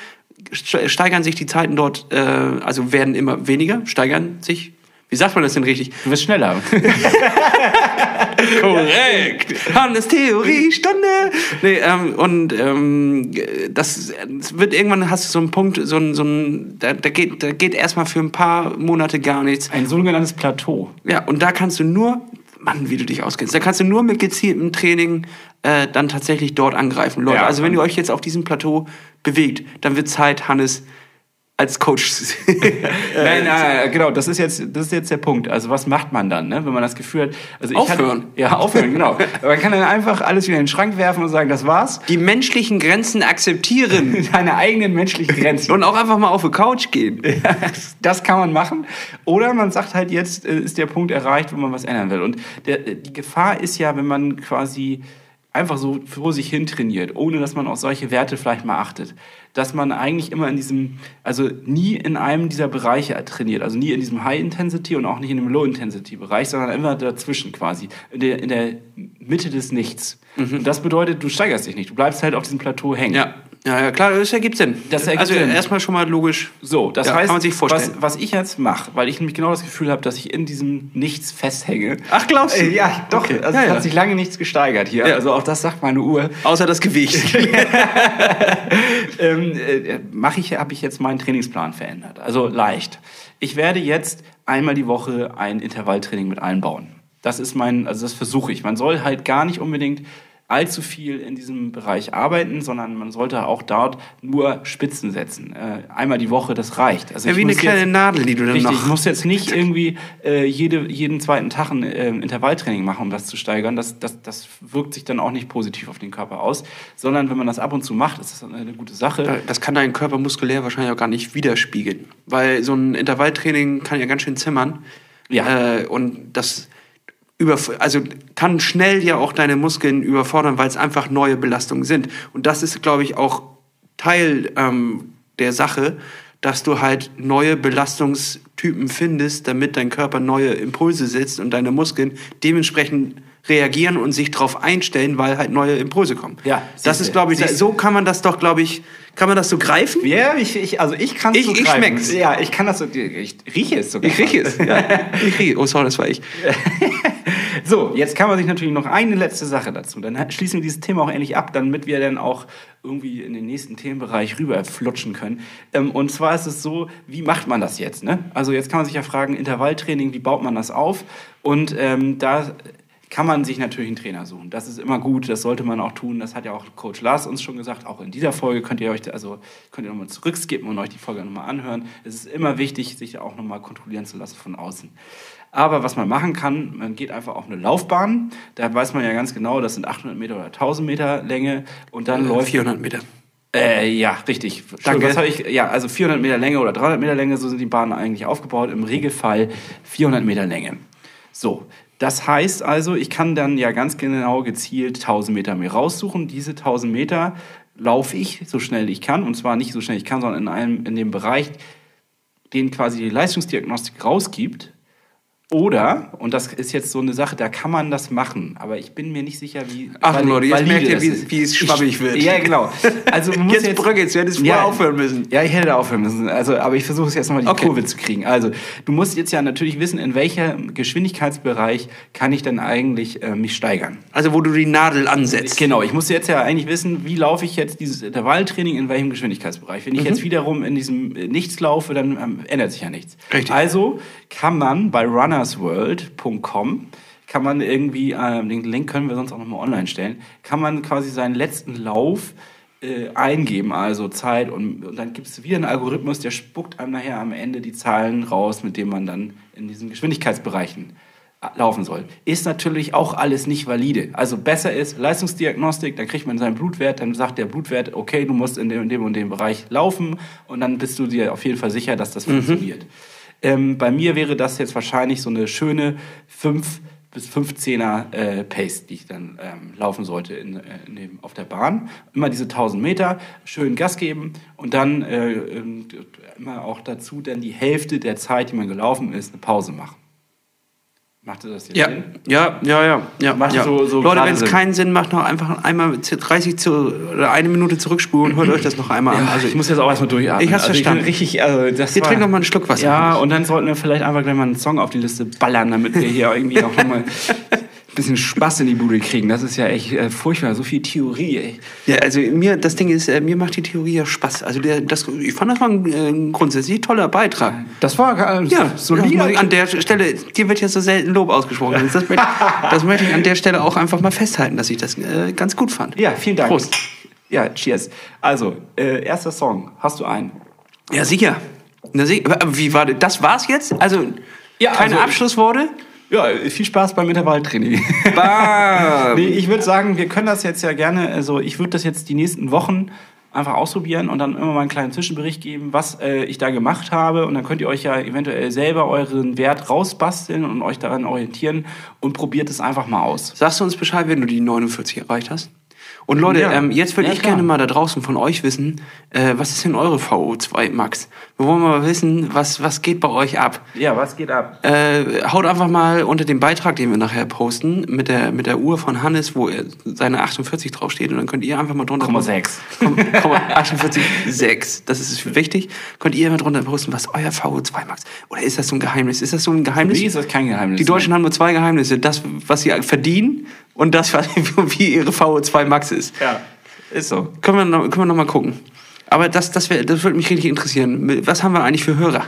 ste- steigern sich die Zeiten dort, äh, also werden immer weniger, steigern sich. Wie sagt man das denn richtig? Du wirst schneller. Korrekt. Hannes Theorie Stunde. Nee, ähm, und ähm, das, das wird irgendwann hast du so einen Punkt, so ein, so ein da, da geht, da geht erstmal für ein paar Monate gar nichts. Ein sogenanntes Plateau. Ja, und da kannst du nur, Mann, wie du dich auskennst, da kannst du nur mit gezieltem Training äh, dann tatsächlich dort angreifen. Leute, Ja, also wenn ihr euch jetzt auf diesem Plateau bewegt, dann wird Zeit, Hannes als Coach. Nein, nein, genau, das ist jetzt, das ist jetzt der Punkt. Also was macht man dann, ne? wenn man das Gefühl hat, also ich Aufhören. Hatte, ja, aufhören, genau. Aber man kann dann einfach alles wieder in den Schrank werfen und sagen, das war's. Die menschlichen Grenzen akzeptieren Deine eigenen menschlichen Grenzen. und auch einfach mal auf die Couch gehen. das kann man machen. Oder man sagt halt, jetzt äh, ist der Punkt erreicht, wo man was ändern will. Und der, die Gefahr ist ja, wenn man quasi einfach so vor sich hin trainiert, ohne dass man auf solche Werte vielleicht mal achtet, dass man eigentlich immer in diesem, also nie in einem dieser Bereiche trainiert, also nie in diesem High-Intensity und auch nicht in dem Low-Intensity-Bereich, sondern immer dazwischen quasi, in der, in der Mitte des Nichts. Und das bedeutet, du steigerst dich nicht, du bleibst halt auf diesem Plateau hängen. Ja, ja, ja klar, das ergibt Sinn. Das ergibt also Sinn. erstmal schon mal logisch. So, das Ja, heißt, kann man sich vorstellen. Was, was ich jetzt mache, weil ich nämlich genau das Gefühl habe, dass ich in diesem Nichts festhänge. Ach, glaubst du? Äh, ja, doch. Okay. Also Ja, es ja. hat sich lange nichts gesteigert hier. Ja. Also auch das sagt meine Uhr. Außer das Gewicht. ähm, äh, ich, habe ich jetzt meinen Trainingsplan verändert. Also leicht. Ich werde jetzt einmal die Woche ein Intervalltraining mit einbauen. Das ist mein, also das versuche ich. Man soll halt gar nicht unbedingt allzu viel in diesem Bereich arbeiten, sondern man sollte auch dort nur Spitzen setzen. Äh, einmal die Woche, das reicht. Also ja, ich wie eine muss kleine jetzt- Nadel, die du dann Richtig, noch... ich muss jetzt nicht irgendwie äh, jede, jeden zweiten Tag ein äh, Intervalltraining machen, um das zu steigern. Das, das, das wirkt sich dann auch nicht positiv auf den Körper aus, sondern wenn man das ab und zu macht, ist das eine gute Sache. Das kann dein Körper muskulär wahrscheinlich auch gar nicht widerspiegeln. Weil so ein Intervalltraining kann ja ganz schön zimmern. Ja. Äh, und das über, also kann schnell ja auch deine Muskeln überfordern, weil es einfach neue Belastungen sind. Und das ist, glaube ich, auch Teil ähm, der Sache, dass du halt neue Belastungstypen findest, damit dein Körper neue Impulse setzt und deine Muskeln dementsprechend reagieren und sich darauf einstellen, weil halt neue Impulse kommen. Ja, das ist, glaube ich, so kann man das doch, glaube ich, kann man das so greifen? Ja, ich, ich, also ich kann Ich- so ich greifen. schmeck's. Ja, ich kann das so, ich rieche es sogar. Ich rieche es. Ja. Ich rieche. Oh, sorry, das war ich. So, jetzt kann man sich natürlich noch eine letzte Sache dazu. Dann schließen wir dieses Thema auch endlich ab, damit wir dann auch irgendwie in den nächsten Themenbereich rüberflutschen können. Ähm, und zwar ist es so, wie macht man das jetzt? Ne? Also jetzt kann man sich ja fragen, Intervalltraining, wie baut man das auf? Und ähm, da kann man sich natürlich einen Trainer suchen. Das ist immer gut, das sollte man auch tun. Das hat ja auch Coach Lars uns schon gesagt. Auch in dieser Folge könnt ihr euch, also könnt ihr nochmal zurückskippen und euch die Folge nochmal anhören. Es ist immer wichtig, sich da auch nochmal kontrollieren zu lassen von außen. Aber was man machen kann, man geht einfach auf eine Laufbahn. Da weiß man ja ganz genau, das sind 800 Meter oder 1000 Meter Länge. Und dann läuft 400 Meter. äh, ja, richtig. Danke. Hab ich, ja, also 400 Meter Länge oder 300 Meter Länge, so sind die Bahnen eigentlich aufgebaut. Im Regelfall 400 Meter Länge. So, das heißt also, ich kann dann ja ganz genau gezielt 1000 Meter mir raussuchen. Diese 1000 Meter laufe ich so schnell ich kann. Und zwar nicht so schnell ich kann, sondern in, einem, in dem Bereich, den quasi die Leistungsdiagnostik rausgibt. Oder, und das ist jetzt so eine Sache, da kann man das machen, aber ich bin mir nicht sicher, wie. Ach, Leute, jetzt merkt ihr, wie- wie es schwammig Ich- wird. Ja, genau. Also man muss Jetzt Brücke, jetzt hättest du vorher aufhören müssen. Ja, ich hätte aufhören müssen. Also, aber ich versuche es jetzt nochmal die Okay. Kurve zu kriegen. Also, du musst jetzt ja natürlich wissen, in welcher Geschwindigkeitsbereich kann ich denn eigentlich äh, mich steigern. Also, wo du die Nadel ansetzt. Genau, ich muss jetzt ja eigentlich wissen, wie laufe ich jetzt dieses Intervalltraining in welchem Geschwindigkeitsbereich. Wenn ich jetzt wiederum in diesem Nichts laufe, dann ähm, ändert sich ja nichts. Richtig. Also kann man bei runnersworld.com kann man irgendwie, äh, den Link können wir sonst auch nochmal online stellen, kann man quasi seinen letzten Lauf äh, eingeben, also Zeit und, und dann gibt es wieder einen Algorithmus, der spuckt einem nachher am Ende die Zahlen raus, mit denen man dann in diesen Geschwindigkeitsbereichen äh, laufen soll. Ist natürlich auch alles nicht valide. Also besser ist Leistungsdiagnostik, dann kriegt man seinen Blutwert, dann sagt der Blutwert, okay, du musst in dem, in dem und dem Bereich laufen und dann bist du dir auf jeden Fall sicher, dass das funktioniert. Ähm, bei mir wäre das jetzt wahrscheinlich so eine schöne 5 bis 15er äh, Pace, die ich dann ähm, laufen sollte in, äh, dem, auf der Bahn. Immer diese 1000 Meter, schön Gas geben und dann äh, immer auch dazu dann die Hälfte der Zeit, die man gelaufen ist, eine Pause machen. Macht ihr das jetzt Ja, Sinn? ja, ja, ja. ja, Macht ja. so- so Leute, wenn es keinen Sinn macht, noch einfach einmal 30 zu, oder eine Minute zurückspulen, hört euch das noch einmal an. Also ich muss jetzt auch erstmal durchatmen. Ich hab's also verstanden. bin richtig, also das Wir war- trinken noch mal einen Schluck Wasser. Ja, und dann sollten wir vielleicht einfach gleich mal einen Song auf die Liste ballern, damit wir hier irgendwie auch nochmal bisschen Spaß in die Bude kriegen. Das ist ja echt äh, furchtbar, so viel Theorie, ey. Ja, also mir, das Ding ist, äh, mir macht die Theorie ja Spaß. Also der, das, ich fand das war ein, äh, ein grundsätzlich toller Beitrag. Das war äh, Ja, solide. solide. An der Stelle, dir wird ja so selten Lob ausgesprochen. Das möchte, das möchte ich an der Stelle auch einfach mal festhalten, dass ich das äh, ganz gut fand. Ja, vielen Dank. Prost. Ja, cheers. Also, äh, erster Song. Hast du einen? Ja, sicher. Na, wie war das? Das war's jetzt? Also, Ja, keine also- Abschlussworte? Ja, viel Spaß beim Intervalltraining. Bam. nee, ich würde sagen, wir können das jetzt ja gerne, also ich würde das jetzt die nächsten Wochen einfach ausprobieren und dann immer mal einen kleinen Zwischenbericht geben, was äh, ich da gemacht habe. Und dann könnt ihr euch ja eventuell selber euren Wert rausbasteln und euch daran orientieren und probiert es einfach mal aus. Sagst du uns Bescheid, wenn du die 49 erreicht hast? Und Leute, Ja. ähm, jetzt würde Ja, ich klar. gerne mal da draußen von euch wissen, äh, was ist denn eure VO2 Max? Wir wollen mal wissen, was, was geht bei euch ab? Ja, was geht ab? Äh, haut einfach mal unter dem Beitrag, den wir nachher posten, mit der, mit der Uhr von Hannes, wo seine 48 draufsteht. Und dann könnt ihr einfach mal drunter Komma posten. sechs. Komm- Komma 48,6. Das ist wichtig. Könnt ihr immer drunter posten, was euer VO2 Max? Oder ist das so ein Geheimnis? Ist das so ein Geheimnis? Wie ist das kein Geheimnis? Die Deutschen haben nur zwei Geheimnisse. Das, was sie verdienen und das, wie ihre VO2 Max ist. Ja, ist so. Können wir noch, können wir noch mal gucken. Aber das, das, wär, das würde mich richtig interessieren. Was haben wir eigentlich für Hörer?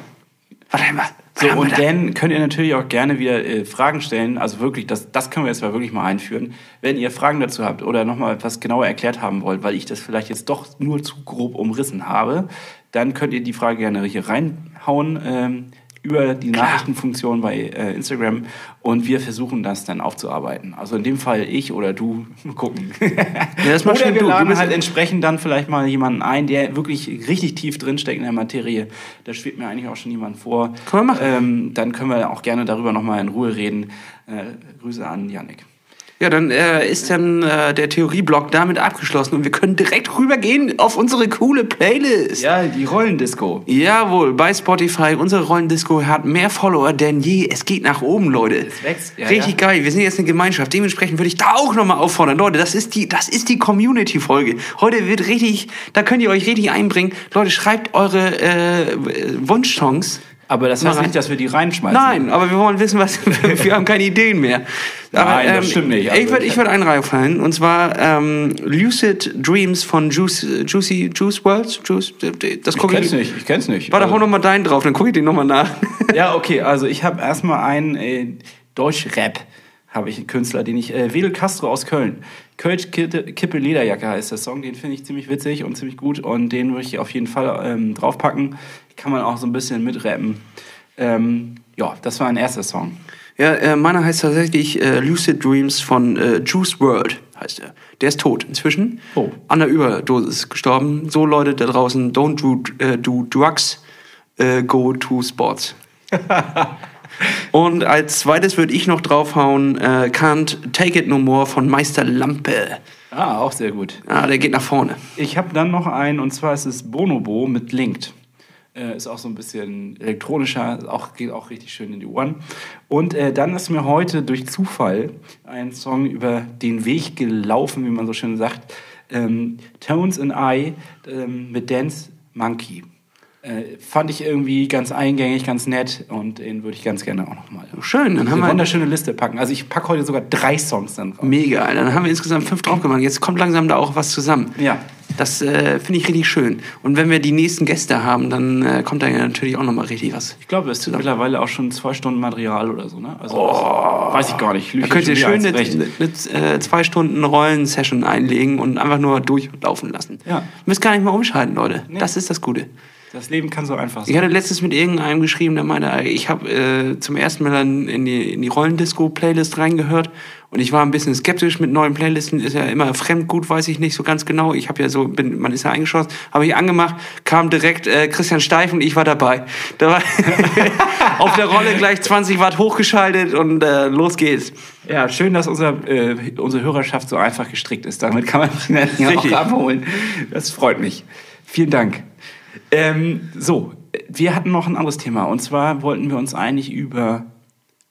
Was haben wir? Was So, haben und wir dann könnt ihr natürlich auch gerne wieder äh, Fragen stellen. Also wirklich, das, das können wir jetzt mal wirklich mal einführen. Wenn ihr Fragen dazu habt oder nochmal etwas genauer erklärt haben wollt, weil ich das vielleicht jetzt doch nur zu grob umrissen habe, dann könnt ihr die Frage gerne hier reinhauen ähm, über die Nachrichtenfunktion bei äh, Instagram und wir versuchen das dann aufzuarbeiten. Also in dem Fall ich oder du mal gucken. Ja, das oder wir du. Du laden bist- halt entsprechend dann vielleicht mal jemanden ein, der wirklich richtig tief drinsteckt in der Materie. Da schwebt mir eigentlich auch schon jemand vor. Können wir machen. Ähm, dann können wir auch gerne darüber nochmal in Ruhe reden. Äh, Grüße an Yannick. Ja, dann äh, ist dann äh, der Theorieblock damit abgeschlossen und wir können direkt rübergehen auf unsere coole Playlist. Ja, die Rollendisco. Jawohl, bei Spotify. Unsere Rollendisco hat mehr Follower denn je. Es geht nach oben, Leute. Es wächst, ja, Richtig ja. geil. Wir sind jetzt eine Gemeinschaft. Dementsprechend würde ich da auch nochmal auffordern. Leute, das ist die, das ist die Community-Folge. Heute wird richtig, da könnt ihr euch richtig einbringen. Leute, schreibt eure äh, Wunschsongs. Aber das heißt nicht, dass wir die reinschmeißen. Nein, aber wir wollen wissen, was. wir haben keine Ideen mehr. Aber, Nein, das stimmt nicht. Also ich würde ich würd einen reinfallen. Und zwar ähm, Lucid Dreams von Juice, Juicy Juice World. Juice, das Ich gucke kenn's nicht, ich kenn's nicht. Warte, Also- hau noch mal deinen drauf, dann gucke ich den noch mal nach. Ja, okay, also ich habe erstmal einen äh, Deutsch-Rap, habe ich einen Künstler, den ich, äh, Wedel Castro aus Köln. Kölsch Kippe Lederjacke heißt der Song, den finde ich ziemlich witzig und ziemlich gut und den würde ich auf jeden Fall ähm, draufpacken. Kann man auch so ein bisschen mitrappen. Ähm, ja, das war ein erster Song. Ja, äh, meiner heißt tatsächlich äh, Lucid Dreams von äh, Juice World, heißt er. Der ist tot inzwischen. Oh. An der Überdosis gestorben. So Leute da draußen, don't do, äh, do drugs, äh, go to sports. Und als zweites würde ich noch draufhauen, äh, Can't Take It No More von Meister Lampe. Ah, auch sehr gut. Ah, der geht nach vorne. Ich habe dann noch einen und zwar ist es Bonobo mit Linked. Äh, ist auch so ein bisschen elektronischer, auch, geht auch richtig schön in die Ohren. Und äh, dann ist mir heute durch Zufall ein Song über den Weg gelaufen, wie man so schön sagt. Ähm, Tones and I ähm, mit Dance Monkey. Äh, fand ich irgendwie ganz eingängig, ganz nett und den würde ich ganz gerne auch nochmal. Schön, dann haben eine wir- wunderschöne Liste packen. Also ich packe heute sogar drei Songs dann drauf. Mega, dann haben wir insgesamt fünf drauf gemacht. Jetzt kommt langsam da auch was zusammen. Ja. Das äh, finde ich richtig schön. Und wenn wir die nächsten Gäste haben, dann äh, kommt da ja natürlich auch nochmal richtig was. Ich glaube, es sind mittlerweile auch schon zwei Stunden Material oder so, ne? Also, das weiß ich gar nicht. Da könnt ihr schön eine, eine, äh, zwei Stunden Rollen-Session einlegen und einfach nur durchlaufen lassen. Ja. Müsst gar nicht mal umschalten, Leute. Das ist das Gute. Das Leben kann so einfach Ich sein. hatte letztens mit irgendeinem geschrieben, der meinte, ich habe äh, zum ersten Mal dann in die, in die Rollendisco-Playlist reingehört und ich war ein bisschen skeptisch mit neuen Playlisten. Ist ja immer Fremdgut, weiß ich nicht so ganz genau. Ich habe ja so, bin, man ist ja eingeschossen, habe ich angemacht, kam direkt äh, Christian Steif und ich war dabei. Da war auf der Rolle gleich 20 Watt hochgeschaltet und äh, los geht's. Ja, schön, dass unser, äh, unsere Hörerschaft so einfach gestrickt ist. Damit kann man sich ja auch abholen. Das freut mich. Vielen Dank. Ähm, so, wir hatten noch ein anderes Thema. Und zwar wollten wir uns eigentlich über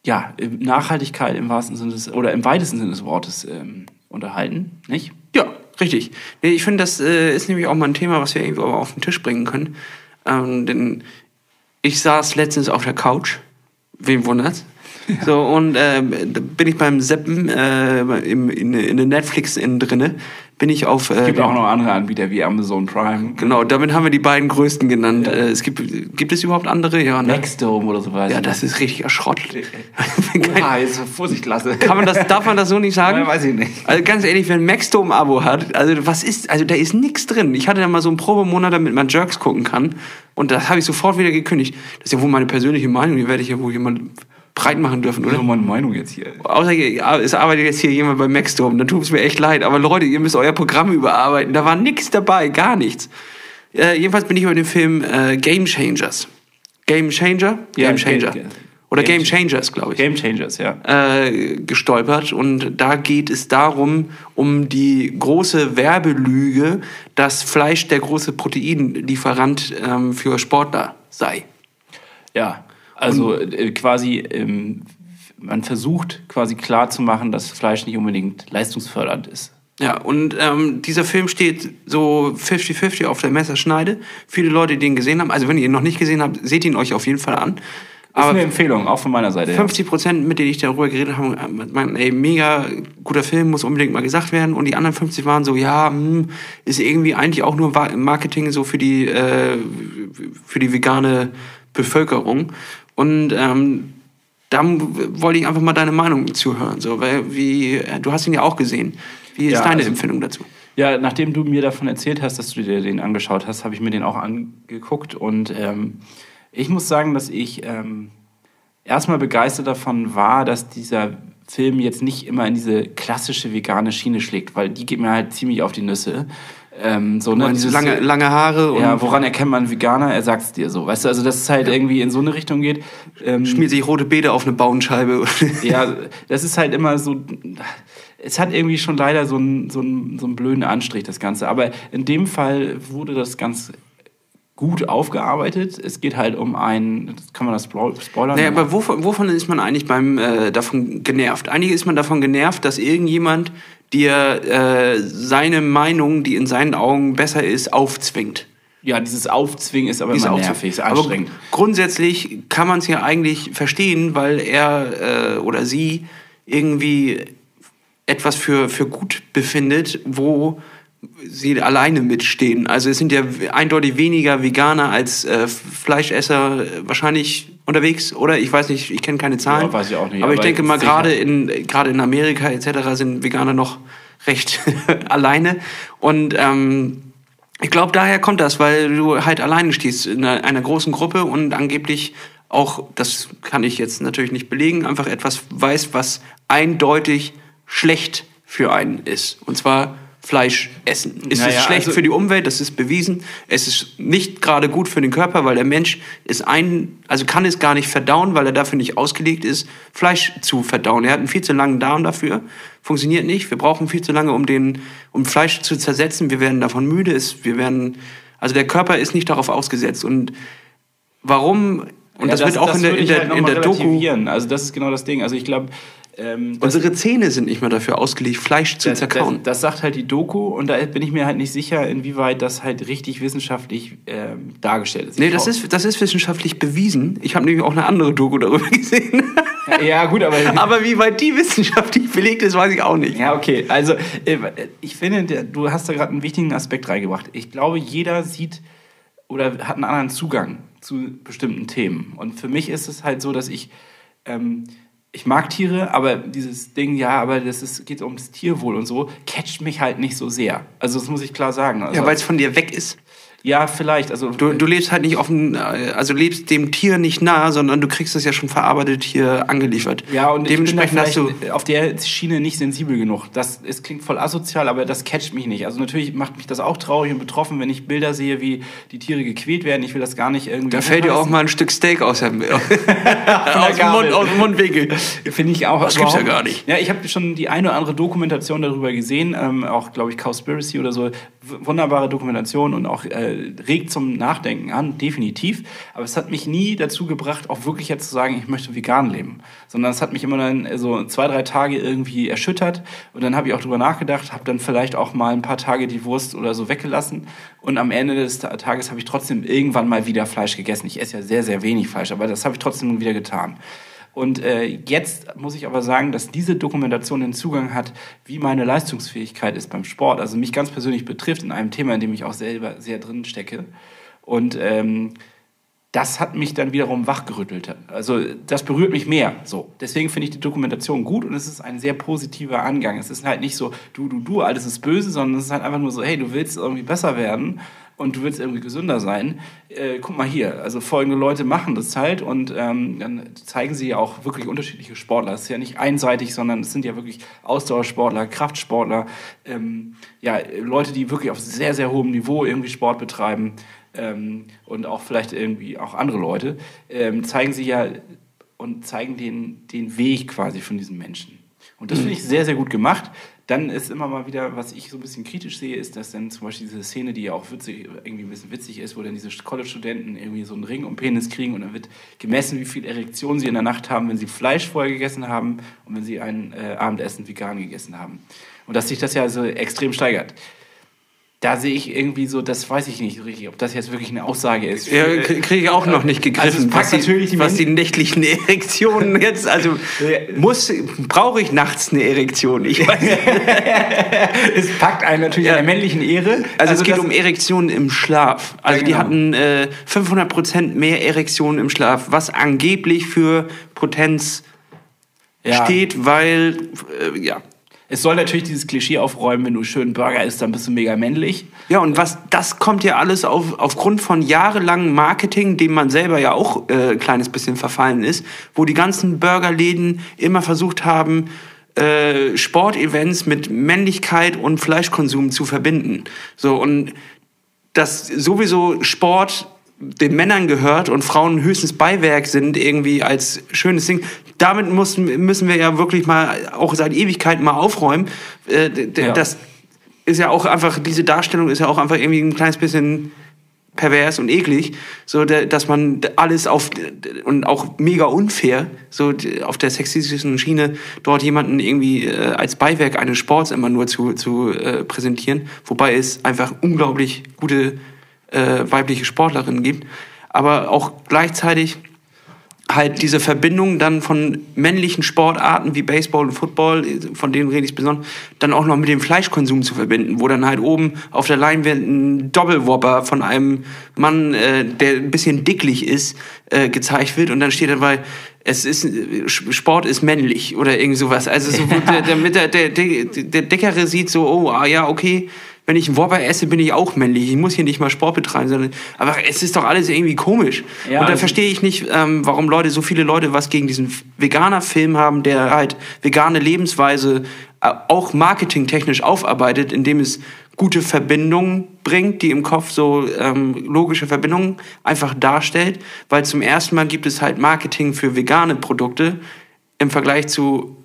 ja, Nachhaltigkeit im wahrsten Sinne des, oder im weitesten Sinne des Wortes ähm, unterhalten, nicht? Ja, richtig. Nee, ich finde, das äh, ist nämlich auch mal ein Thema, was wir irgendwo auf den Tisch bringen können. Ähm, denn ich saß letztens auf der Couch. Wem wundert's? So, und äh, da bin ich beim Seppen äh, im, in, in der Netflix innen drinne, bin ich auf... Äh, Es gibt auch noch andere Anbieter wie Amazon Prime. Genau, damit haben wir die beiden größten genannt. Äh, es gibt, gibt es überhaupt andere? Ja, ne? Nextdome oder so weiter. Ja, das ist richtiger Schrott. Oha, jetzt Vorsicht lasse. Kann man das, darf man das so nicht sagen? Ja, weiß ich nicht. Also ganz ehrlich, wenn Maxdome ein Abo hat, also was ist, also da ist nichts drin. Ich hatte da mal so einen Probemonat, damit man Jerks gucken kann. Und das habe ich sofort wieder gekündigt. Das ist ja wohl meine persönliche Meinung, die werde ich ja wohl jemand breit machen dürfen, Oder oder? meine Meinung jetzt hier. Außer es arbeitet jetzt hier jemand bei Maxdome, dann tut es mir echt leid. Aber Leute, ihr müsst euer Programm überarbeiten. Da war nichts dabei, gar nichts. Äh, jedenfalls bin ich über den Film äh, Game Changers. Game Changer? Ja, Game Changer. Game- Oder Game Game Changers, glaube ich Game Changers, ja. äh, gestolpert und da geht es darum, um die große Werbelüge, dass Fleisch der große Proteinlieferant ähm, für Sportler sei. Ja, also äh, quasi, ähm, man versucht quasi klar zu machen, dass Fleisch nicht unbedingt leistungsfördernd ist. Ja, und ähm, dieser Film steht so 50-50 auf der Messerschneide. Viele Leute, die ihn gesehen haben, also wenn ihr ihn noch nicht gesehen habt, seht ihn euch auf jeden Fall an. Ist Aber eine Empfehlung, auch von meiner Seite. her. 50 Prozent, mit denen ich darüber geredet habe, meinen, ey, mega guter Film, muss unbedingt mal gesagt werden. Und die anderen 50 waren so, ja, hm, ist irgendwie eigentlich auch nur Marketing so für die, äh, für die vegane Bevölkerung. Und ähm, da wollte ich einfach mal deine Meinung zuhören. So, weil wie, du hast ihn ja auch gesehen. Wie ist Ja, deine also- Empfindung dazu? Ja, nachdem du mir davon erzählt hast, dass du dir den angeschaut hast, habe ich mir den auch angeguckt. Und ähm, ich muss sagen, dass ich ähm, erstmal begeistert davon war, dass dieser Film jetzt nicht immer in diese klassische vegane Schiene schlägt, weil die geht mir halt ziemlich auf die Nüsse. Ähm, so, ne, dieses- lange, lange Haare und ja, woran erkennt man einen Veganer? Er sagt es dir so. Weißt du, also dass es halt irgendwie in so eine Richtung geht. Ähm, schmiert sich rote Beete auf eine Bauenscheibe. ja, das ist halt immer so. Es hat irgendwie schon leider so einen, so, einen, so einen blöden Anstrich, das Ganze. Aber in dem Fall wurde das ganz gut aufgearbeitet. Es geht halt um ein. Kann man das spoilern? Naja, aber wovon, wovon ist man eigentlich beim äh, davon genervt? Eigentlich ist man davon genervt, dass irgendjemand dir äh, seine Meinung, die in seinen Augen besser ist, aufzwingt. ja, dieses Aufzwingen ist aber Diese immer nervig, ist Aber anstrengend. grundsätzlich kann man es ja eigentlich verstehen, weil er äh, oder sie irgendwie etwas für, für gut befindet, wo sie alleine mitstehen. Also es sind ja eindeutig weniger Veganer als äh, Fleischesser äh, wahrscheinlich unterwegs, oder? Ich weiß nicht, ich kenne keine Zahlen. Ja, weiß ich auch nicht, Aber ich aber denke mal, gerade in, gerade in Amerika etc. sind Veganer noch recht alleine. Und ähm, ich glaube, daher kommt das, weil du halt alleine stehst in einer, einer großen Gruppe und angeblich auch, das kann ich jetzt natürlich nicht belegen, einfach etwas weiß, was eindeutig schlecht für einen ist. Und zwar Fleisch essen. Ist Naja, es schlecht also- für die Umwelt? Das ist bewiesen. Es ist nicht gerade gut für den Körper, weil der Mensch ist ein, also kann es gar nicht verdauen, weil er dafür nicht ausgelegt ist, Fleisch zu verdauen. Er hat einen viel zu langen Darm dafür. Funktioniert nicht. Wir brauchen viel zu lange, um den, um Fleisch zu zersetzen. Wir werden davon müde. Es, wir werden, also der Körper ist nicht darauf ausgesetzt. Und warum? Und Ja, das, wird auch in der, in der, halt in der Doku. Also das ist genau das Ding. Also ich glaube, ähm, Unsere Zähne sind nicht mehr dafür ausgelegt, Fleisch zu das, zerkauen. Das, das sagt halt die Doku und da bin ich mir halt nicht sicher, inwieweit das halt richtig wissenschaftlich ähm, dargestellt ist. Nee, Ich das ist, das ist wissenschaftlich bewiesen. Ich habe nämlich auch eine andere Doku darüber gesehen. Ja, gut, aber. Aber wie weit die wissenschaftlich belegt ist, weiß ich auch nicht. Ja, okay. Also, äh, ich finde, du hast da gerade einen wichtigen Aspekt reingebracht. Ich glaube, jeder sieht oder hat einen anderen Zugang zu bestimmten Themen. Und für mich ist es halt so, dass ich. Ähm, ich mag Tiere, aber dieses Ding, ja, aber das ist, geht ums Tierwohl und so, catcht mich halt nicht so sehr. Also, das muss ich klar sagen. Also, Ja, weil es von dir weg ist. Ja, vielleicht. Also Du, du lebst halt nicht offen, also lebst dem Tier nicht nah, sondern du kriegst es ja schon verarbeitet hier angeliefert. Ja, und dementsprechend hast du. auf der Schiene nicht sensibel genug. Das es klingt voll asozial, aber das catcht mich nicht. Also natürlich macht mich das auch traurig und betroffen, wenn ich Bilder sehe, wie die Tiere gequält werden. Ich will das gar nicht irgendwie. Da fällt dir auch mal ein Stück Steak aus dem, aus dem, Mund, aus dem Mundwinkel. Finde ich auch. Das gibt's ja gar nicht. Ja, ich habe schon die eine oder andere Dokumentation darüber gesehen, ähm, auch glaube ich Cowspiracy oder so. Wunderbare Dokumentation und auch äh, regt zum Nachdenken an, definitiv. Aber es hat mich nie dazu gebracht, auch wirklich jetzt zu sagen, ich möchte vegan leben. Sondern es hat mich immer dann äh, so zwei, drei Tage irgendwie erschüttert. Und dann habe ich auch drüber nachgedacht, habe dann vielleicht auch mal ein paar Tage die Wurst oder so weggelassen. Und am Ende des Ta- Tages habe ich trotzdem irgendwann mal wieder Fleisch gegessen. Ich esse ja sehr, sehr wenig Fleisch, aber das habe ich trotzdem wieder getan. Und äh, jetzt muss ich aber sagen, dass diese Dokumentation den Zugang hat, wie meine Leistungsfähigkeit ist beim Sport. Also mich ganz persönlich betrifft in einem Thema, in dem ich auch selber sehr drin stecke. Und ähm, das hat mich dann wiederum wachgerüttelt. Also das berührt mich mehr. So. Deswegen finde ich die Dokumentation gut und es ist ein sehr positiver Angang. Es ist halt nicht so, du, du, du, alles ist böse, sondern es ist halt einfach nur so, hey, du willst irgendwie besser werden und du willst irgendwie gesünder sein. Äh, guck mal hier, also folgende Leute machen das halt und ähm, dann zeigen sie ja auch wirklich unterschiedliche Sportler. Es ist ja nicht einseitig, sondern es sind ja wirklich Ausdauersportler, Kraftsportler, ähm, ja, Leute, die wirklich auf sehr, sehr hohem Niveau irgendwie Sport betreiben ähm, und auch vielleicht irgendwie auch andere Leute, ähm, zeigen sie ja und zeigen den, den Weg quasi von diesen Menschen. Und das finde ich sehr, sehr gut gemacht. Dann ist immer mal wieder, was ich so ein bisschen kritisch sehe, ist, dass dann zum Beispiel diese Szene, die ja auch witzig, irgendwie ein bisschen witzig ist, wo dann diese College-Studenten irgendwie so einen Ring um Penis kriegen und dann wird gemessen, wie viel Erektion sie in der Nacht haben, wenn sie Fleisch vorher gegessen haben und wenn sie ein äh, Abendessen vegan gegessen haben. Und dass sich das ja so extrem steigert. Da sehe ich irgendwie so, das weiß ich nicht richtig, ob das jetzt wirklich eine Aussage ist. Ja, kriege ich auch noch nicht Also gegriffen, packt was, die, natürlich die was die nächtlichen Erektionen jetzt, also muss, brauche ich nachts eine Erektion? Ich weiß, es packt einen natürlich Ja. an der männlichen Ehre. also, es geht um Erektionen im Schlaf. Also Ja, die genau. hatten äh, 500% mehr Erektionen im Schlaf, was angeblich für Potenz Ja. steht, weil, äh, ja. Es soll natürlich dieses Klischee aufräumen, wenn du schön Burger isst, dann bist du mega männlich. Ja, und was, das kommt ja alles auf, aufgrund von jahrelangem Marketing, dem man selber ja auch äh, ein kleines bisschen verfallen ist, wo die ganzen Burgerläden immer versucht haben, äh, Sportevents mit Männlichkeit und Fleischkonsum zu verbinden. So, und dass sowieso Sport den Männern gehört und Frauen höchstens Beiwerk sind irgendwie als schönes Ding. Damit muss, müssen wir ja wirklich mal auch seit Ewigkeiten mal aufräumen. Äh, Ja. Das ist ja auch einfach, diese Darstellung ist ja auch einfach irgendwie ein kleines bisschen pervers und eklig, so da- dass man alles auf und auch mega unfair so auf der sexistischen Schiene dort jemanden irgendwie äh, als Beiwerk eines Sports immer nur zu, zu äh, präsentieren, wobei es einfach unglaublich gute äh, weibliche Sportlerinnen gibt, aber auch gleichzeitig halt diese Verbindung dann von männlichen Sportarten wie Baseball und Football, von denen rede ich besonders, dann auch noch mit dem Fleischkonsum zu verbinden, wo dann halt oben auf der Leinwand ein Doppelwhopper von einem Mann, äh, der ein bisschen dicklich ist, äh, gezeigt wird und dann steht dabei, es ist Sport ist männlich oder irgend sowas. Also so, der, damit der, der, der, der Dickere sieht so, oh, ah, ja, okay, wenn ich einen Whopper esse, bin ich auch männlich. Ich muss hier nicht mal Sport betreiben, sondern aber es ist doch alles irgendwie komisch. Ja, und da also- verstehe ich nicht, ähm, warum Leute, so viele Leute was gegen diesen Veganer-Film haben, der halt vegane Lebensweise äh, auch marketingtechnisch aufarbeitet, indem es gute Verbindungen bringt, die im Kopf so ähm, logische Verbindungen einfach darstellt, weil zum ersten Mal gibt es halt Marketing für vegane Produkte im Vergleich zu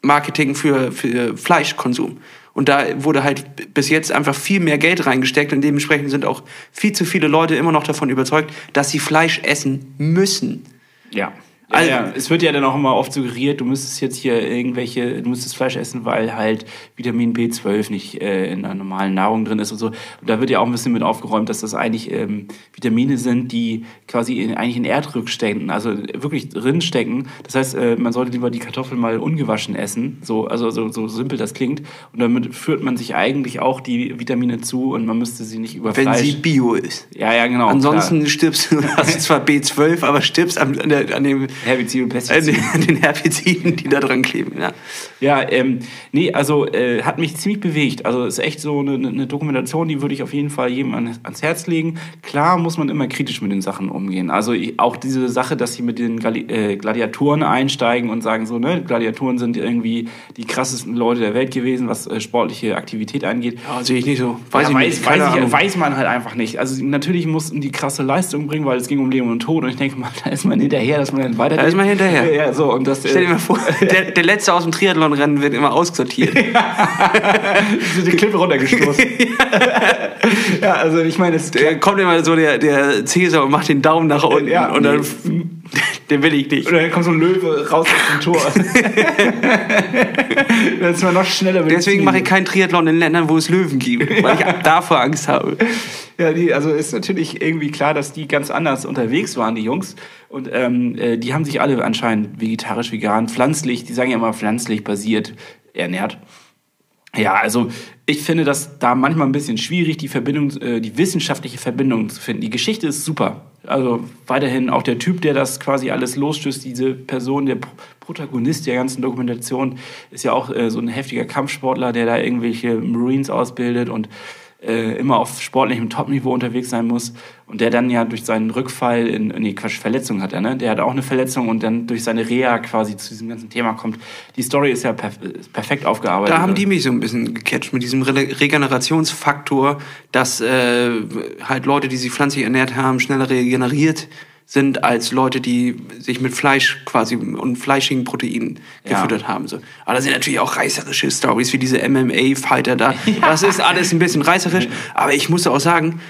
Marketing für, für Fleischkonsum. Und da wurde halt bis jetzt einfach viel mehr Geld reingesteckt und dementsprechend sind auch viel zu viele Leute immer noch davon überzeugt, dass sie Fleisch essen müssen. Ja. Also- ja, es wird ja dann auch immer oft suggeriert, du müsstest jetzt hier irgendwelche, du müsstest Fleisch essen, weil halt Vitamin B12 nicht äh, in der normalen Nahrung drin ist und so. Und da wird ja auch ein bisschen mit aufgeräumt, dass das eigentlich ähm, Vitamine sind, die quasi in, eigentlich in Erdrückständen, also wirklich drin stecken. Das heißt, äh, man sollte lieber die Kartoffeln mal ungewaschen essen, so, also so, so simpel das klingt. Und damit führt man sich eigentlich auch die Vitamine zu und man müsste sie nicht über Wenn Fleisch. sie Bio ist. ja, ja, genau. Ansonsten klar. stirbst du, hast zwar B12, aber stirbst an, an, an dem Herbizid und Äh, Pestizid. den, den Herbiziden, die da dran kleben. Ja. Ja, ähm, nee, also äh, hat mich ziemlich bewegt. Also ist echt so eine, eine Dokumentation, die würde ich auf jeden Fall jedem an, ans Herz legen. Klar muss man immer kritisch mit den Sachen umgehen. Also ich- auch diese Sache, dass sie mit den Gali äh, Gladiatoren einsteigen und sagen so, ne, Gladiatoren sind irgendwie die krassesten Leute der Welt gewesen, was äh, sportliche Aktivität angeht. ja, sehe ich nicht so. Weiß ja, ich weiß, nicht. Weiß, ich, weiß man halt einfach nicht. Also natürlich mussten die krasse Leistung bringen, weil es ging um Leben und Tod. Und ich denke mal, da ist man hinterher, dass man dann weiter. Da ist man hinterher. Ja, so und das. Stell dir Äh, mal vor, der, der Letzte aus dem Triathlonrennen wird immer aussortiert. die Klippe runtergestoßen. ja, also ich meine, es kommt immer so der, der Cäsar und macht den Daumen nach unten. Ja, und dann. den will ich nicht. Oder dann kommt so ein Löwe raus aus dem Tor. dann ist man noch schneller Deswegen mache ich keinen Triathlon in Ländern, wo es Löwen gibt, weil ich davor Angst habe. Ja, die, also ist natürlich irgendwie klar, dass die ganz anders unterwegs waren, die Jungs. Und ähm, äh, die haben sich alle anscheinend vegetarisch, vegan, pflanzlich, die sagen ja immer pflanzlich basiert ernährt. Ja, also ich finde das da manchmal ein bisschen schwierig, die Verbindung, äh, die wissenschaftliche Verbindung zu finden. Die Geschichte ist super. Also weiterhin auch der Typ, der das quasi alles losstößt, diese Person, der Pro- Protagonist der ganzen Dokumentation, ist ja auch äh, so ein heftiger Kampfsportler, der da irgendwelche Marines ausbildet und äh, immer auf sportlichem Topniveau unterwegs sein muss und der dann ja durch seinen Rückfall in, nee, Quatsch, Verletzung hat er, ne? Der hat auch eine Verletzung und dann durch seine Reha quasi zu diesem ganzen Thema kommt. Die Story ist ja perf perfekt aufgearbeitet. Da haben die mich so ein bisschen gecatcht mit diesem Re Regenerationsfaktor, dass äh, halt Leute, die sich pflanzlich ernährt haben, schneller regeneriert sind als Leute, die sich mit Fleisch quasi und fleischigen Proteinen Ja. gefüttert haben. So. Aber da sind natürlich auch reißerische Stories wie diese MMA-Fighter da. Das ist alles ein bisschen reißerisch. Aber ich muss auch sagen,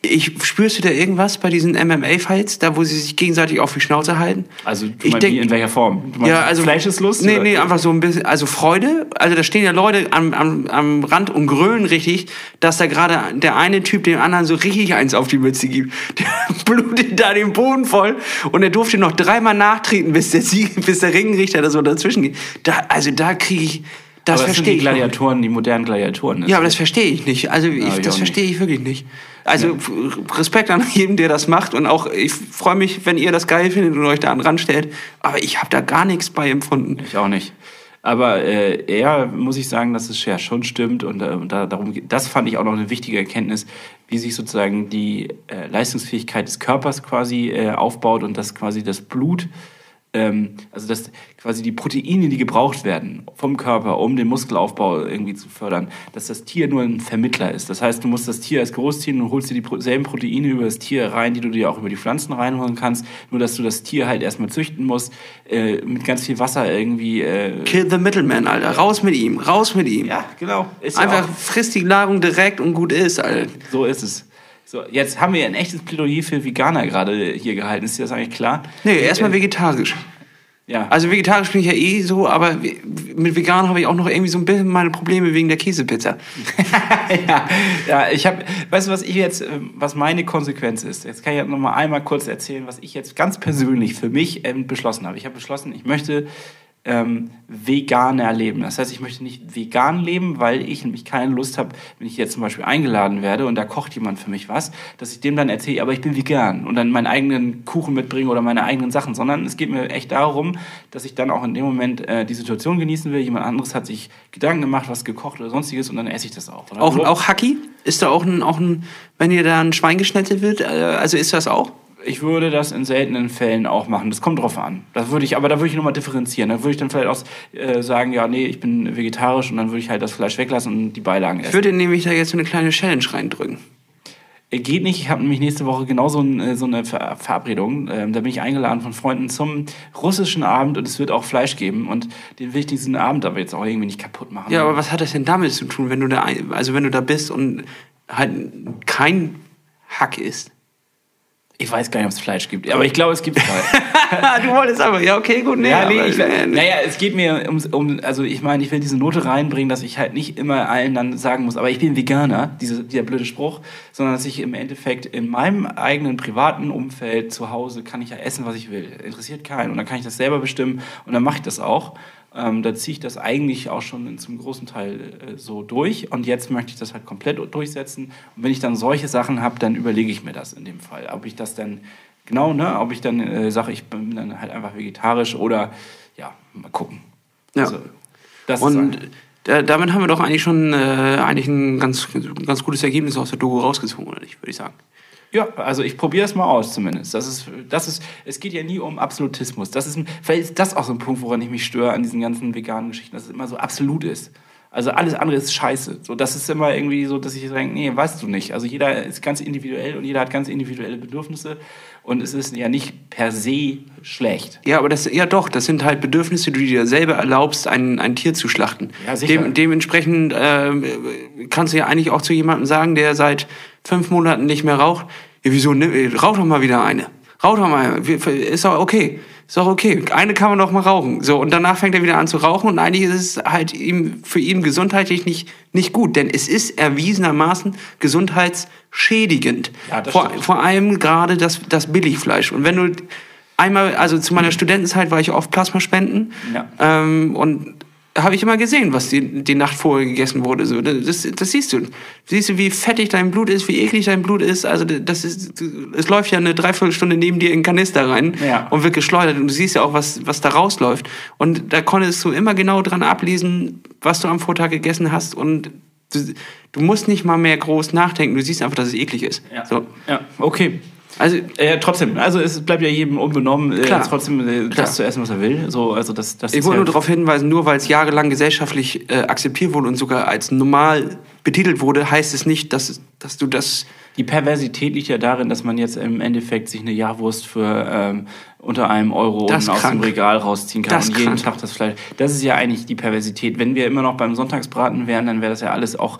ich spürst du da irgendwas bei diesen MMA-Fights, da wo sie sich gegenseitig auf die Schnauze halten? Also du Ich meinst, denk- wie, in welcher Form? Du meinst Ja, also Fleischeslust? Nee, oder? nee, einfach so ein bisschen, also Freude. Also da stehen ja Leute am, am, am Rand und grölen richtig, dass da gerade der eine Typ dem anderen so richtig eins auf die Mütze gibt. Der blutet da den Boden voll und er durfte noch dreimal nachtreten, bis der Sieg, bis der Ringrichter da so dazwischen geht. Da, also da kriege ich, das aber das sind verstehe die ich. noch nicht. Gladiatoren, die modernen Gladiatoren. Ja, aber das verstehe ich nicht. Also ich, ich das verstehe ich wirklich nicht. Also Respekt an jedem, der das macht und auch ich freue mich, wenn ihr das geil findet und euch da an Rand stellt. Aber ich habe da gar nichts bei empfunden. Ich auch nicht. Aber äh, eher muss ich sagen, dass es ja schon stimmt und, äh, da, darum geht. Das fand ich auch noch eine wichtige Erkenntnis, wie sich sozusagen die äh, Leistungsfähigkeit des Körpers quasi äh, aufbaut und dass quasi das Blut, ähm, also dass quasi die Proteine, die gebraucht werden vom Körper, um den Muskelaufbau irgendwie zu fördern, dass das Tier nur ein Vermittler ist. Das heißt, du musst das Tier als großziehen und holst dir dieselben Proteine über das Tier rein, die du dir auch über die Pflanzen reinholen kannst. Nur, dass du das Tier halt erstmal züchten musst, äh, mit ganz viel Wasser irgendwie. Äh, Kill the middleman, Alter. Raus mit ihm, raus mit ihm. ja, genau. Ist ja Einfach auch- frisst die Nahrung direkt und gut ist, Alter. So ist es. So, jetzt haben wir ein echtes Plädoyer für Veganer gerade hier gehalten. Ist dir das eigentlich klar? Nee, erstmal vegetarisch. Ja. Also vegetarisch bin ich ja eh so, aber mit vegan habe ich auch noch irgendwie so ein bisschen meine Probleme wegen der Käsepizza. ja, ja, ich habe, weißt du, was ich jetzt, ähm, was meine Konsequenz ist? Jetzt kann ich noch mal einmal kurz erzählen, was ich jetzt ganz persönlich für mich ähm, beschlossen habe. Ich habe beschlossen, ich möchte ähm, veganer leben. Das heißt, ich möchte nicht vegan leben, weil ich nämlich keine Lust habe, wenn ich jetzt zum Beispiel eingeladen werde und da kocht jemand für mich was, dass ich dem dann erzähle, aber ich bin vegan und dann meinen eigenen Kuchen mitbringe oder meine eigenen Sachen, sondern es geht mir echt darum, dass ich dann auch in dem Moment äh, die Situation genießen will. Jemand anderes hat sich Gedanken gemacht, was gekocht oder sonstiges und dann esse ich das auch. Oder Auch, auch Hacki? Ist da auch ein, auch ein, wenn ihr da ein Schwein geschnitzelt wird, äh, also ist das auch? Ich würde das in seltenen Fällen auch machen. Das kommt drauf an. Das würde ich, aber da würde ich nochmal differenzieren. Da würde ich dann vielleicht auch äh, sagen, ja, nee, ich bin vegetarisch und dann würde ich halt das Fleisch weglassen und die Beilagen Ich essen. würde nämlich da jetzt so eine kleine Challenge reindrücken. Äh, Geht nicht. Ich habe nämlich nächste Woche genau so, ein, äh, so eine Ver Verabredung. Ähm, da bin ich eingeladen von Freunden zum russischen Abend und es wird auch Fleisch geben. Und den will ich diesen Abend aber jetzt auch irgendwie nicht kaputt machen. Ja, aber was hat das denn damit zu tun, wenn du da, also wenn du da bist und halt kein Hack isst? Ich weiß gar nicht, ob es Fleisch gibt. Aber ich glaube, es gibt halt. du wolltest aber, ja, okay, gut, nee, Ja, nee, ich, äh, naja, es geht mir ums, um, also ich meine, ich will diese Note reinbringen, dass ich halt nicht immer allen dann sagen muss, aber ich bin Veganer, diese, dieser blöde Spruch, sondern dass ich im Endeffekt in meinem eigenen privaten Umfeld zu Hause kann ich ja essen, was ich will. Interessiert keinen. Und dann kann ich das selber bestimmen und dann mache ich das auch. Ähm, da ziehe ich das eigentlich auch schon zum großen Teil äh, so durch und jetzt möchte ich das halt komplett durchsetzen. Und wenn ich dann solche Sachen habe, dann überlege ich mir das in dem Fall, ob ich das dann genau, ne, ob ich dann äh, sage, ich bin dann halt einfach vegetarisch oder ja, mal gucken. Ja. Also, das ist Und ein- da, damit haben wir doch eigentlich schon äh, eigentlich ein ganz, ganz gutes Ergebnis aus der Doku rausgezogen, oder nicht, würde ich sagen. Ja, also ich probiere es mal aus zumindest. Das ist, das ist, es geht ja nie um Absolutismus. Das ist, vielleicht ist das auch so ein Punkt, woran ich mich störe an diesen ganzen veganen Geschichten, dass es immer so absolut ist. Also alles andere ist scheiße. So, das ist immer irgendwie so, dass ich denke, nee, weißt du nicht. Also jeder ist ganz individuell und jeder hat ganz individuelle Bedürfnisse und es ist ja nicht per se schlecht. Ja, aber das, ja doch, das sind halt Bedürfnisse, die du dir selber erlaubst, ein, ein Tier zu schlachten. Ja, sicher. Dem, dementsprechend ähm, kannst du ja eigentlich auch zu jemandem sagen, der seit fünf Monaten nicht mehr raucht, ja, wieso, ne, rauch doch mal wieder eine. Rauch doch mal, ist doch okay. Ist doch okay. Eine kann man doch mal rauchen. So, und danach fängt er wieder an zu rauchen und eigentlich ist es halt ihm, für ihn gesundheitlich nicht, nicht gut, denn es ist erwiesenermaßen gesundheitsschädigend. Ja, das vor, stimmt. vor allem gerade das, das Billigfleisch. Und wenn du einmal, also zu meiner Studentenzeit war ich oft Plasmaspenden. Ja. Ähm, und habe ich immer gesehen, was die, die Nacht vorher gegessen wurde. So, das, das siehst du. Siehst du, wie fettig dein Blut ist, wie eklig dein Blut ist. Also das ist, es läuft ja eine Dreiviertelstunde neben dir in den Kanister rein Ja. und wird geschleudert. Und du siehst ja auch, was, was da rausläuft. Und da konntest du immer genau dran ablesen, was du am Vortag gegessen hast. Und du, du musst nicht mal mehr groß nachdenken. Du siehst einfach, dass es eklig ist. Ja, So. ja okay. Also Äh, trotzdem, also es bleibt ja jedem unbenommen, äh, Klar. trotzdem äh, Klar. das zu essen, was er will. So, also das, das Ich wollte ja- nur darauf hinweisen, nur weil es jahrelang gesellschaftlich äh, akzeptiert wurde und sogar als normal betitelt wurde, heißt es nicht, dass, dass du das. Die Perversität liegt ja darin, dass man jetzt im Endeffekt sich eine Jahrwurst für ähm, unter einem Euro Das unten aus dem Regal rausziehen kann Das und jeden krank. Tag das Fleisch. Das ist ja eigentlich die Perversität. Wenn wir immer noch beim Sonntagsbraten wären, dann wäre das ja alles auch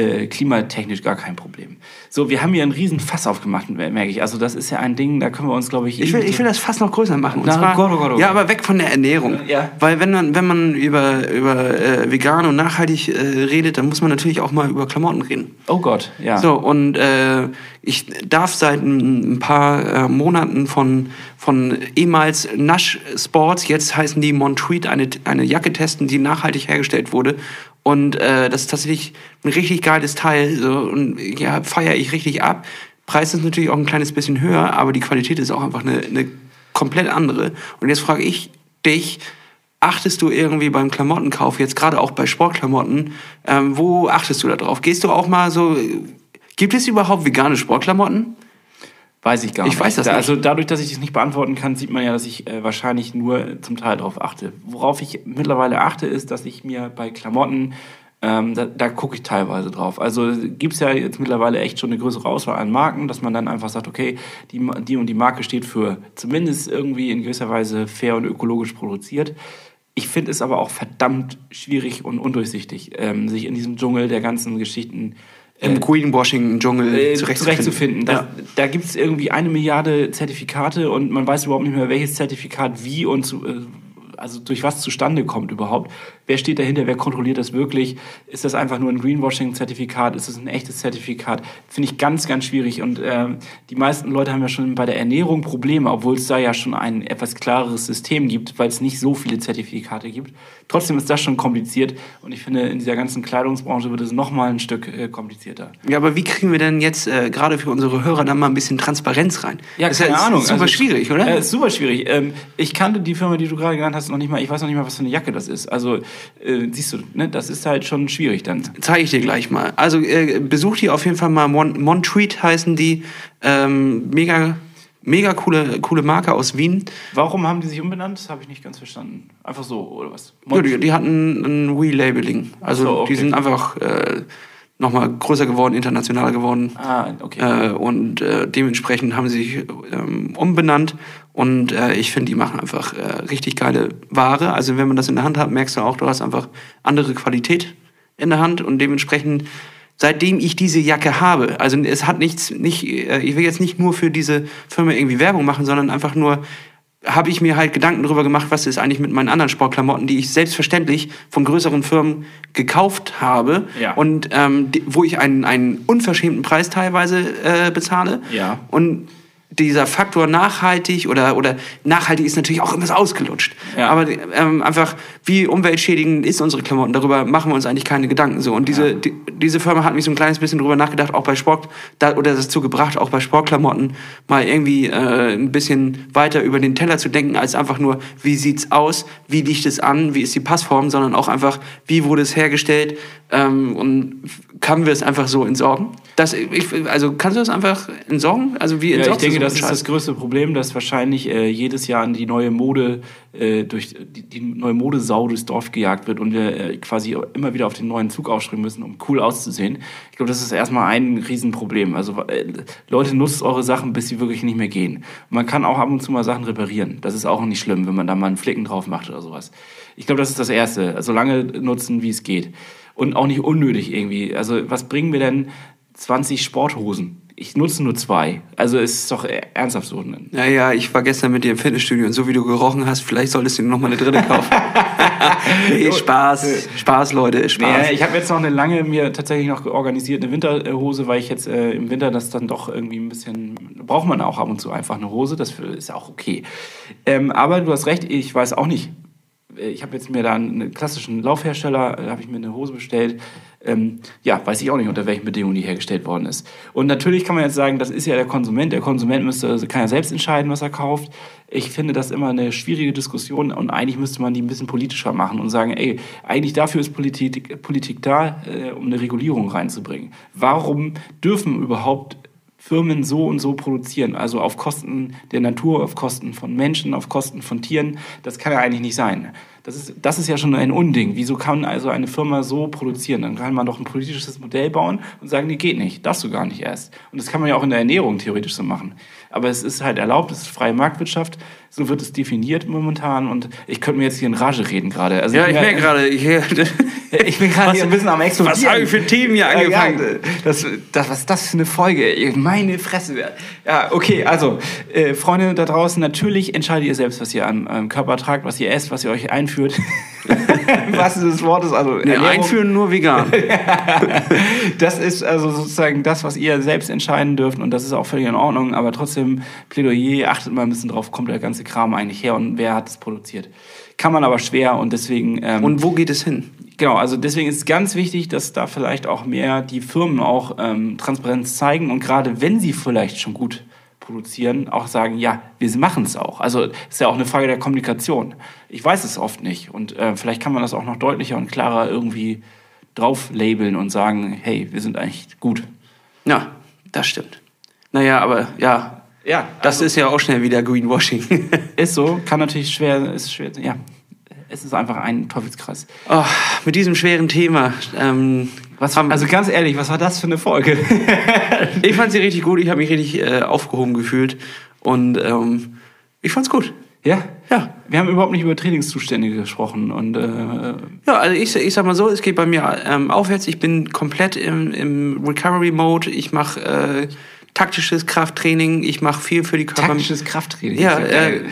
äh, klimatechnisch gar kein Problem. So, wir haben hier einen riesen Fass aufgemacht, merke ich. Also das ist ja ein Ding, da können wir uns, glaube ich... Ich will, ich will das fast noch größer machen. Na, zwar, Gott, oh Gott, oh ja, aber weg von der Ernährung. Ja. Weil wenn man, wenn man über, über äh, vegan und nachhaltig äh, redet, dann muss man natürlich auch mal über Klamotten reden. Oh Gott, ja. So, und äh, ich darf seit ein paar äh, Monaten von, von ehemals Nash Sports, jetzt heißen die Montreat, eine, eine Jacke testen, die nachhaltig hergestellt wurde. Und äh, das ist tatsächlich ein richtig geiles Teil. So, und ja, feiere ich richtig ab. Preis ist natürlich auch ein kleines bisschen höher, aber die Qualität ist auch einfach eine, eine komplett andere. Und jetzt frage ich dich, achtest du irgendwie beim Klamottenkauf, jetzt gerade auch bei Sportklamotten, ähm, wo achtest du da drauf? Gehst du auch mal so, gibt es überhaupt vegane Sportklamotten? Weiß ich gar Ich nicht. weiß das Da- nicht. Also dadurch, dass ich das nicht beantworten kann, sieht man ja, dass ich äh, wahrscheinlich nur zum Teil darauf achte. Worauf ich mittlerweile achte, ist, dass ich mir bei Klamotten, ähm, da, da gucke ich teilweise drauf. Also gibt es ja jetzt mittlerweile echt schon eine größere Auswahl an Marken, dass man dann einfach sagt, okay, die, die und die Marke steht für zumindest irgendwie in gewisser Weise fair und ökologisch produziert. Ich finde es aber auch verdammt schwierig und undurchsichtig, ähm, sich in diesem Dschungel der ganzen Geschichten Im Greenwashing-Dschungel äh, zurechtzufinden. zurechtzufinden. Da, Ja. da gibt es irgendwie eine Milliarde Zertifikate und man weiß überhaupt nicht mehr, welches Zertifikat wie und zu, äh, also durch was zustande kommt überhaupt. Wer steht dahinter? Wer kontrolliert das wirklich? Ist das einfach nur ein Greenwashing-Zertifikat? Ist es ein echtes Zertifikat? Finde ich ganz, ganz schwierig. Und ähm, die meisten Leute haben ja schon bei der Ernährung Probleme, obwohl es da ja schon ein etwas klareres System gibt, weil es nicht so viele Zertifikate gibt. Trotzdem ist das schon kompliziert und ich finde, in dieser ganzen Kleidungsbranche wird es noch mal ein Stück äh, komplizierter. Ja, aber wie kriegen wir denn jetzt äh, gerade für unsere Hörer da mal ein bisschen Transparenz rein? Ja, das keine ist ja Ahnung. super Also, schwierig, oder? Ist super schwierig. Ähm, ich kannte die Firma, die du gerade genannt hast, noch nicht mal. Ich weiß noch nicht mal, was für eine Jacke das ist. Also, äh, siehst du, ne, das ist halt schon schwierig dann. Zeige ich dir gleich mal. Also äh, besucht die auf jeden Fall mal. Mon Montreat heißen die. Ähm, mega, mega coole, coole Marke aus Wien. Warum haben die sich umbenannt? Das habe ich nicht ganz verstanden. Einfach so, oder was? Ja, die, die hatten ein Relabeling. Also so, okay. die sind einfach äh, nochmal größer geworden, internationaler geworden. ah, okay. Äh, und äh, dementsprechend haben sie sich ähm, umbenannt. Und äh, ich finde, die machen einfach äh, richtig geile Ware. Also wenn man das in der Hand hat, merkst du auch, du hast einfach andere Qualität in der Hand. Und dementsprechend, seitdem ich diese Jacke habe, also es hat nichts, nicht, äh, ich will jetzt nicht nur für diese Firma irgendwie Werbung machen, sondern einfach nur habe ich mir halt Gedanken darüber gemacht, was ist eigentlich mit meinen anderen Sportklamotten, die ich selbstverständlich von größeren Firmen gekauft habe Ja. und ähm, die, wo ich einen, einen unverschämten Preis teilweise äh, bezahle. Ja. Und dieser Faktor nachhaltig oder, oder nachhaltig ist natürlich auch immer ausgelutscht. Ja. Aber ähm, einfach, wie umweltschädigend ist unsere Klamotten, darüber machen wir uns eigentlich keine Gedanken. So. Und diese, die, diese Firma hat mich so ein kleines bisschen drüber nachgedacht, auch bei Sport, da, oder dazu gebracht, auch bei Sportklamotten mal irgendwie äh, ein bisschen weiter über den Teller zu denken, als einfach nur, wie sieht's aus, wie liegt es an, wie ist die Passform, sondern auch einfach, wie wurde es hergestellt ähm, und können wir es einfach so entsorgen? Das, ich, also kannst du das einfach entsorgen? Also wie Ja, ich entsorgst denke, so das ist das größte Problem, dass wahrscheinlich äh, jedes Jahr die neue Mode äh, durch die, die neue Modesau durchs Dorf gejagt wird und wir äh, quasi immer wieder auf den neuen Zug aufspringen müssen, um cool auszusehen. Ich glaube, das ist erstmal ein Riesenproblem. Also äh, Leute, nutzt eure Sachen, bis sie wirklich nicht mehr gehen. Und man kann auch ab und zu mal Sachen reparieren. Das ist auch nicht schlimm, wenn man da mal einen Flicken drauf macht oder sowas. Ich glaube, das ist das Erste. So lange nutzen, wie es geht. Und auch nicht unnötig irgendwie. Also was bringen mir denn 20 Sporthosen? Ich nutze nur zwei. Also es ist doch ernsthaft so. ne? Ja, ja, ich war gestern mit dir im Fitnessstudio und so wie du gerochen hast, vielleicht solltest du noch mal eine dritte kaufen. nee, Spaß, Spaß, Leute, Spaß. Nee, ich habe jetzt noch eine lange mir tatsächlich noch organisiert, eine Winterhose, weil ich jetzt äh, im Winter das dann doch irgendwie ein bisschen, braucht man auch ab und zu einfach eine Hose, das ist auch okay. Ähm, aber du hast recht, ich weiß auch nicht. Ich habe jetzt mir da einen klassischen Laufhersteller, da habe ich mir eine Hose bestellt. Ähm, ja, weiß ich auch nicht, unter welchen Bedingungen die hergestellt worden ist. Und natürlich kann man jetzt sagen, das ist ja der Konsument. Der Konsument müsste, kann ja selbst entscheiden, was er kauft. Ich finde das immer eine schwierige Diskussion und eigentlich müsste man die ein bisschen politischer machen und sagen, ey, eigentlich dafür ist Politik, Politik da, äh, um eine Regulierung reinzubringen. Warum dürfen überhaupt Firmen so und so produzieren, also auf Kosten der Natur, auf Kosten von Menschen, auf Kosten von Tieren, das kann ja eigentlich nicht sein. Das ist, das ist ja schon ein Unding. Wieso kann also eine Firma so produzieren? Dann kann man doch ein politisches Modell bauen und sagen, nee, geht nicht, darfst du gar nicht erst. Und das kann man ja auch in der Ernährung theoretisch so machen. Aber es ist halt erlaubt, es ist freie Marktwirtschaft, so wird es definiert momentan und ich könnte mir jetzt hier in Rage reden gerade. Also ja, ich bin merke gerade, ich, ich bin gerade hier ein bisschen am explodieren. was habe ich für Themen hier angefangen? Ja, das, das, was ist das für eine Folge? Meine Fresse. Ja, okay, also, äh, Freunde da draußen, natürlich entscheidet ihr selbst, was ihr an eurem Körper tragt, was ihr esst, was ihr euch einführt. was ist das Wort? Also, Nee, einführen nur vegan. Das ist also sozusagen das, was ihr selbst entscheiden dürft und das ist auch völlig in Ordnung, aber trotzdem Plädoyer, achtet mal ein bisschen drauf, kommt der ganze Kram eigentlich her und wer hat es produziert. Kann man aber schwer und deswegen... Ähm, Und wo geht es hin? Genau, also deswegen ist es ganz wichtig, dass da vielleicht auch mehr die Firmen auch ähm, Transparenz zeigen und gerade wenn sie vielleicht schon gut produzieren, auch sagen, ja, wir machen es auch. Also es ist ja auch eine Frage der Kommunikation. Ich weiß es oft nicht und äh, vielleicht kann man das auch noch deutlicher und klarer irgendwie drauf labeln und sagen, hey, wir sind eigentlich gut. Ja, das stimmt. Naja, aber ja, Ja, das ist ja auch schnell wieder Greenwashing. ist so, kann natürlich schwer, ist schwer, ja. Es ist einfach ein Teufelskreis. oh, mit diesem schweren Thema. Ähm, Was, haben- also ganz ehrlich, was war das für eine Folge? ich fand sie richtig gut, ich habe mich richtig äh, aufgehoben gefühlt und ähm, ich fand's gut. ja? Ja. Wir haben überhaupt nicht über Trainingszustände gesprochen und äh, Ja, also ich, ich sag mal so, es geht bei mir ähm, aufwärts. Ich bin komplett im, im Recovery-Mode. Ich mache äh, taktisches Krafttraining. Ich mache viel für die Körper. taktisches Krafttraining. Ja, äh,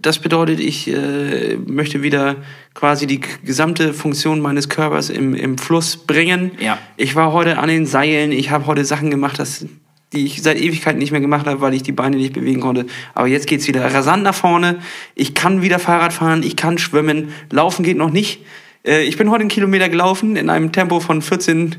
das bedeutet, ich äh, möchte wieder quasi die gesamte Funktion meines Körpers im, im Fluss bringen. Ja. Ich war heute an den Seilen. Ich habe heute Sachen gemacht, das, die ich seit Ewigkeiten nicht mehr gemacht habe, weil ich die Beine nicht bewegen konnte. Aber jetzt geht's wieder rasant nach vorne. Ich kann wieder Fahrrad fahren. Ich kann schwimmen. Laufen geht noch nicht. Äh, ich bin heute einen Kilometer gelaufen in einem Tempo von 14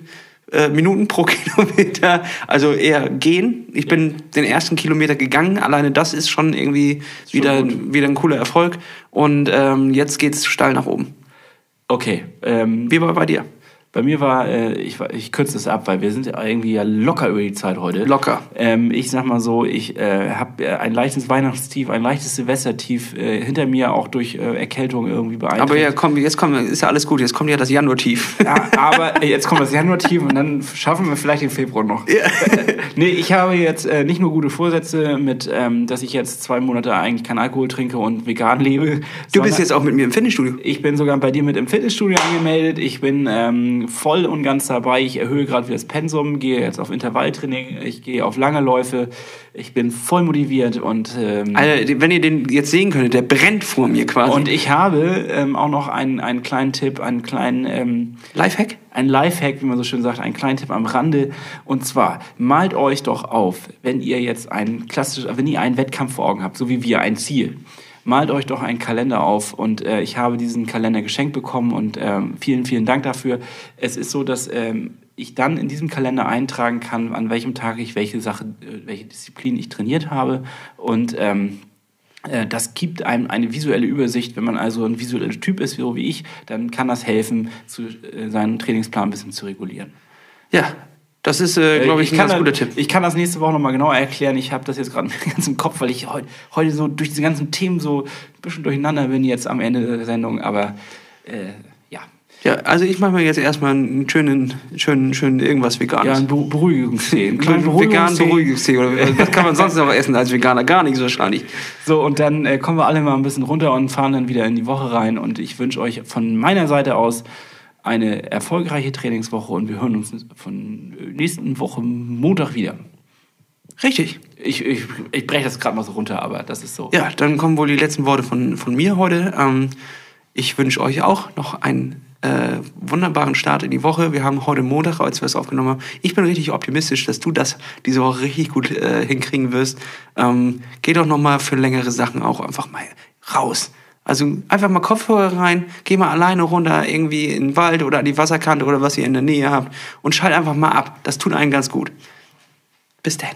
äh, Minuten pro Kilometer, also eher gehen. Ich bin den ersten Kilometer gegangen. Alleine das ist schon irgendwie schon wieder, gut. wieder ein cooler Erfolg. Und ähm, jetzt geht's steil nach oben. Okay. Ähm, Wie war bei dir? Bei mir war, äh, ich, ich kürze es ab, weil wir sind ja irgendwie ja locker über die Zeit heute. Locker. Ähm, ich sag mal so, ich äh, habe äh, ein leichtes Weihnachtstief, ein leichtes Silvestertief äh, hinter mir, auch durch äh, Erkältung irgendwie beeinträchtigt. Aber ja, komm, jetzt kommt, ist ja alles gut. Jetzt kommt ja das Januar-Tief. Ja, aber äh, jetzt kommt das Januar-Tief und dann schaffen wir vielleicht den Februar noch. nee, ich habe jetzt nicht nur gute Vorsätze mit, ähm, dass ich jetzt zwei Monate eigentlich keinen Alkohol trinke und vegan lebe. Du bist jetzt auch mit mir im Fitnessstudio. Ich bin sogar bei dir mit im Fitnessstudio angemeldet. Ich bin ähm, bin voll und ganz dabei. Ich erhöhe gerade wieder das Pensum, gehe jetzt auf Intervalltraining, ich gehe auf lange Läufe. Ich bin voll motiviert und ähm, Also, wenn ihr den jetzt sehen könntet, der brennt vor mir quasi. und ich habe ähm, auch noch einen, einen kleinen Tipp, einen kleinen ähm, Lifehack? ein Lifehack, wie man so schön sagt, einen kleinen Tipp am Rande. Und zwar, malt euch doch auf, wenn ihr jetzt einen klassisch, wenn ihr einen Wettkampf vor Augen habt, so wie wir, ein Ziel. Malt euch doch einen Kalender auf und äh, ich habe diesen Kalender geschenkt bekommen und ähm, vielen, vielen Dank dafür. Es ist so, dass ähm, ich dann in diesem Kalender eintragen kann, an welchem Tag ich welche Sache, äh, welche Disziplin ich trainiert habe und ähm, äh, das gibt einem eine visuelle Übersicht. Wenn man also ein visueller Typ ist, so wie ich, dann kann das helfen, zu, äh, seinen Trainingsplan ein bisschen zu regulieren. Ja, das ist, äh, glaube ich, ein kann ganz das, guter Tipp. Ich kann das nächste Woche nochmal genauer erklären. Ich habe das jetzt gerade ganz im Kopf, weil ich heu, heute so durch diese ganzen Themen so ein bisschen durcheinander bin jetzt am Ende der Sendung. Aber äh, ja. Ja, also ich mache mir jetzt erstmal einen schönen, schönen, schönen irgendwas Veganes. Ja, ein Beru- Beruhigungstee. Einen kleinen Einen veganen Beruhigungstee. Beruhigungstee. Oder was kann man sonst noch essen als Veganer? Gar nichts wahrscheinlich. So, und dann äh, kommen wir alle mal ein bisschen runter und fahren dann wieder in die Woche rein. Und ich wünsche euch von meiner Seite aus eine erfolgreiche Trainingswoche und wir hören uns von nächsten Woche Montag wieder. Richtig. Ich, ich, ich breche das gerade mal so runter, aber das ist so. Ja, dann kommen wohl die letzten Worte von, von mir heute. Ähm, ich wünsche euch auch noch einen äh, wunderbaren Start in die Woche. Wir haben heute Montag, als wir es aufgenommen haben. Ich bin richtig optimistisch, dass du das diese Woche richtig gut äh, hinkriegen wirst. Ähm, geh doch noch mal für längere Sachen auch einfach mal raus. Also einfach mal Kopfhörer rein, geh mal alleine runter irgendwie in den Wald oder an die Wasserkante oder was ihr in der Nähe habt und schalt einfach mal ab. Das tut einen ganz gut. Bis dann.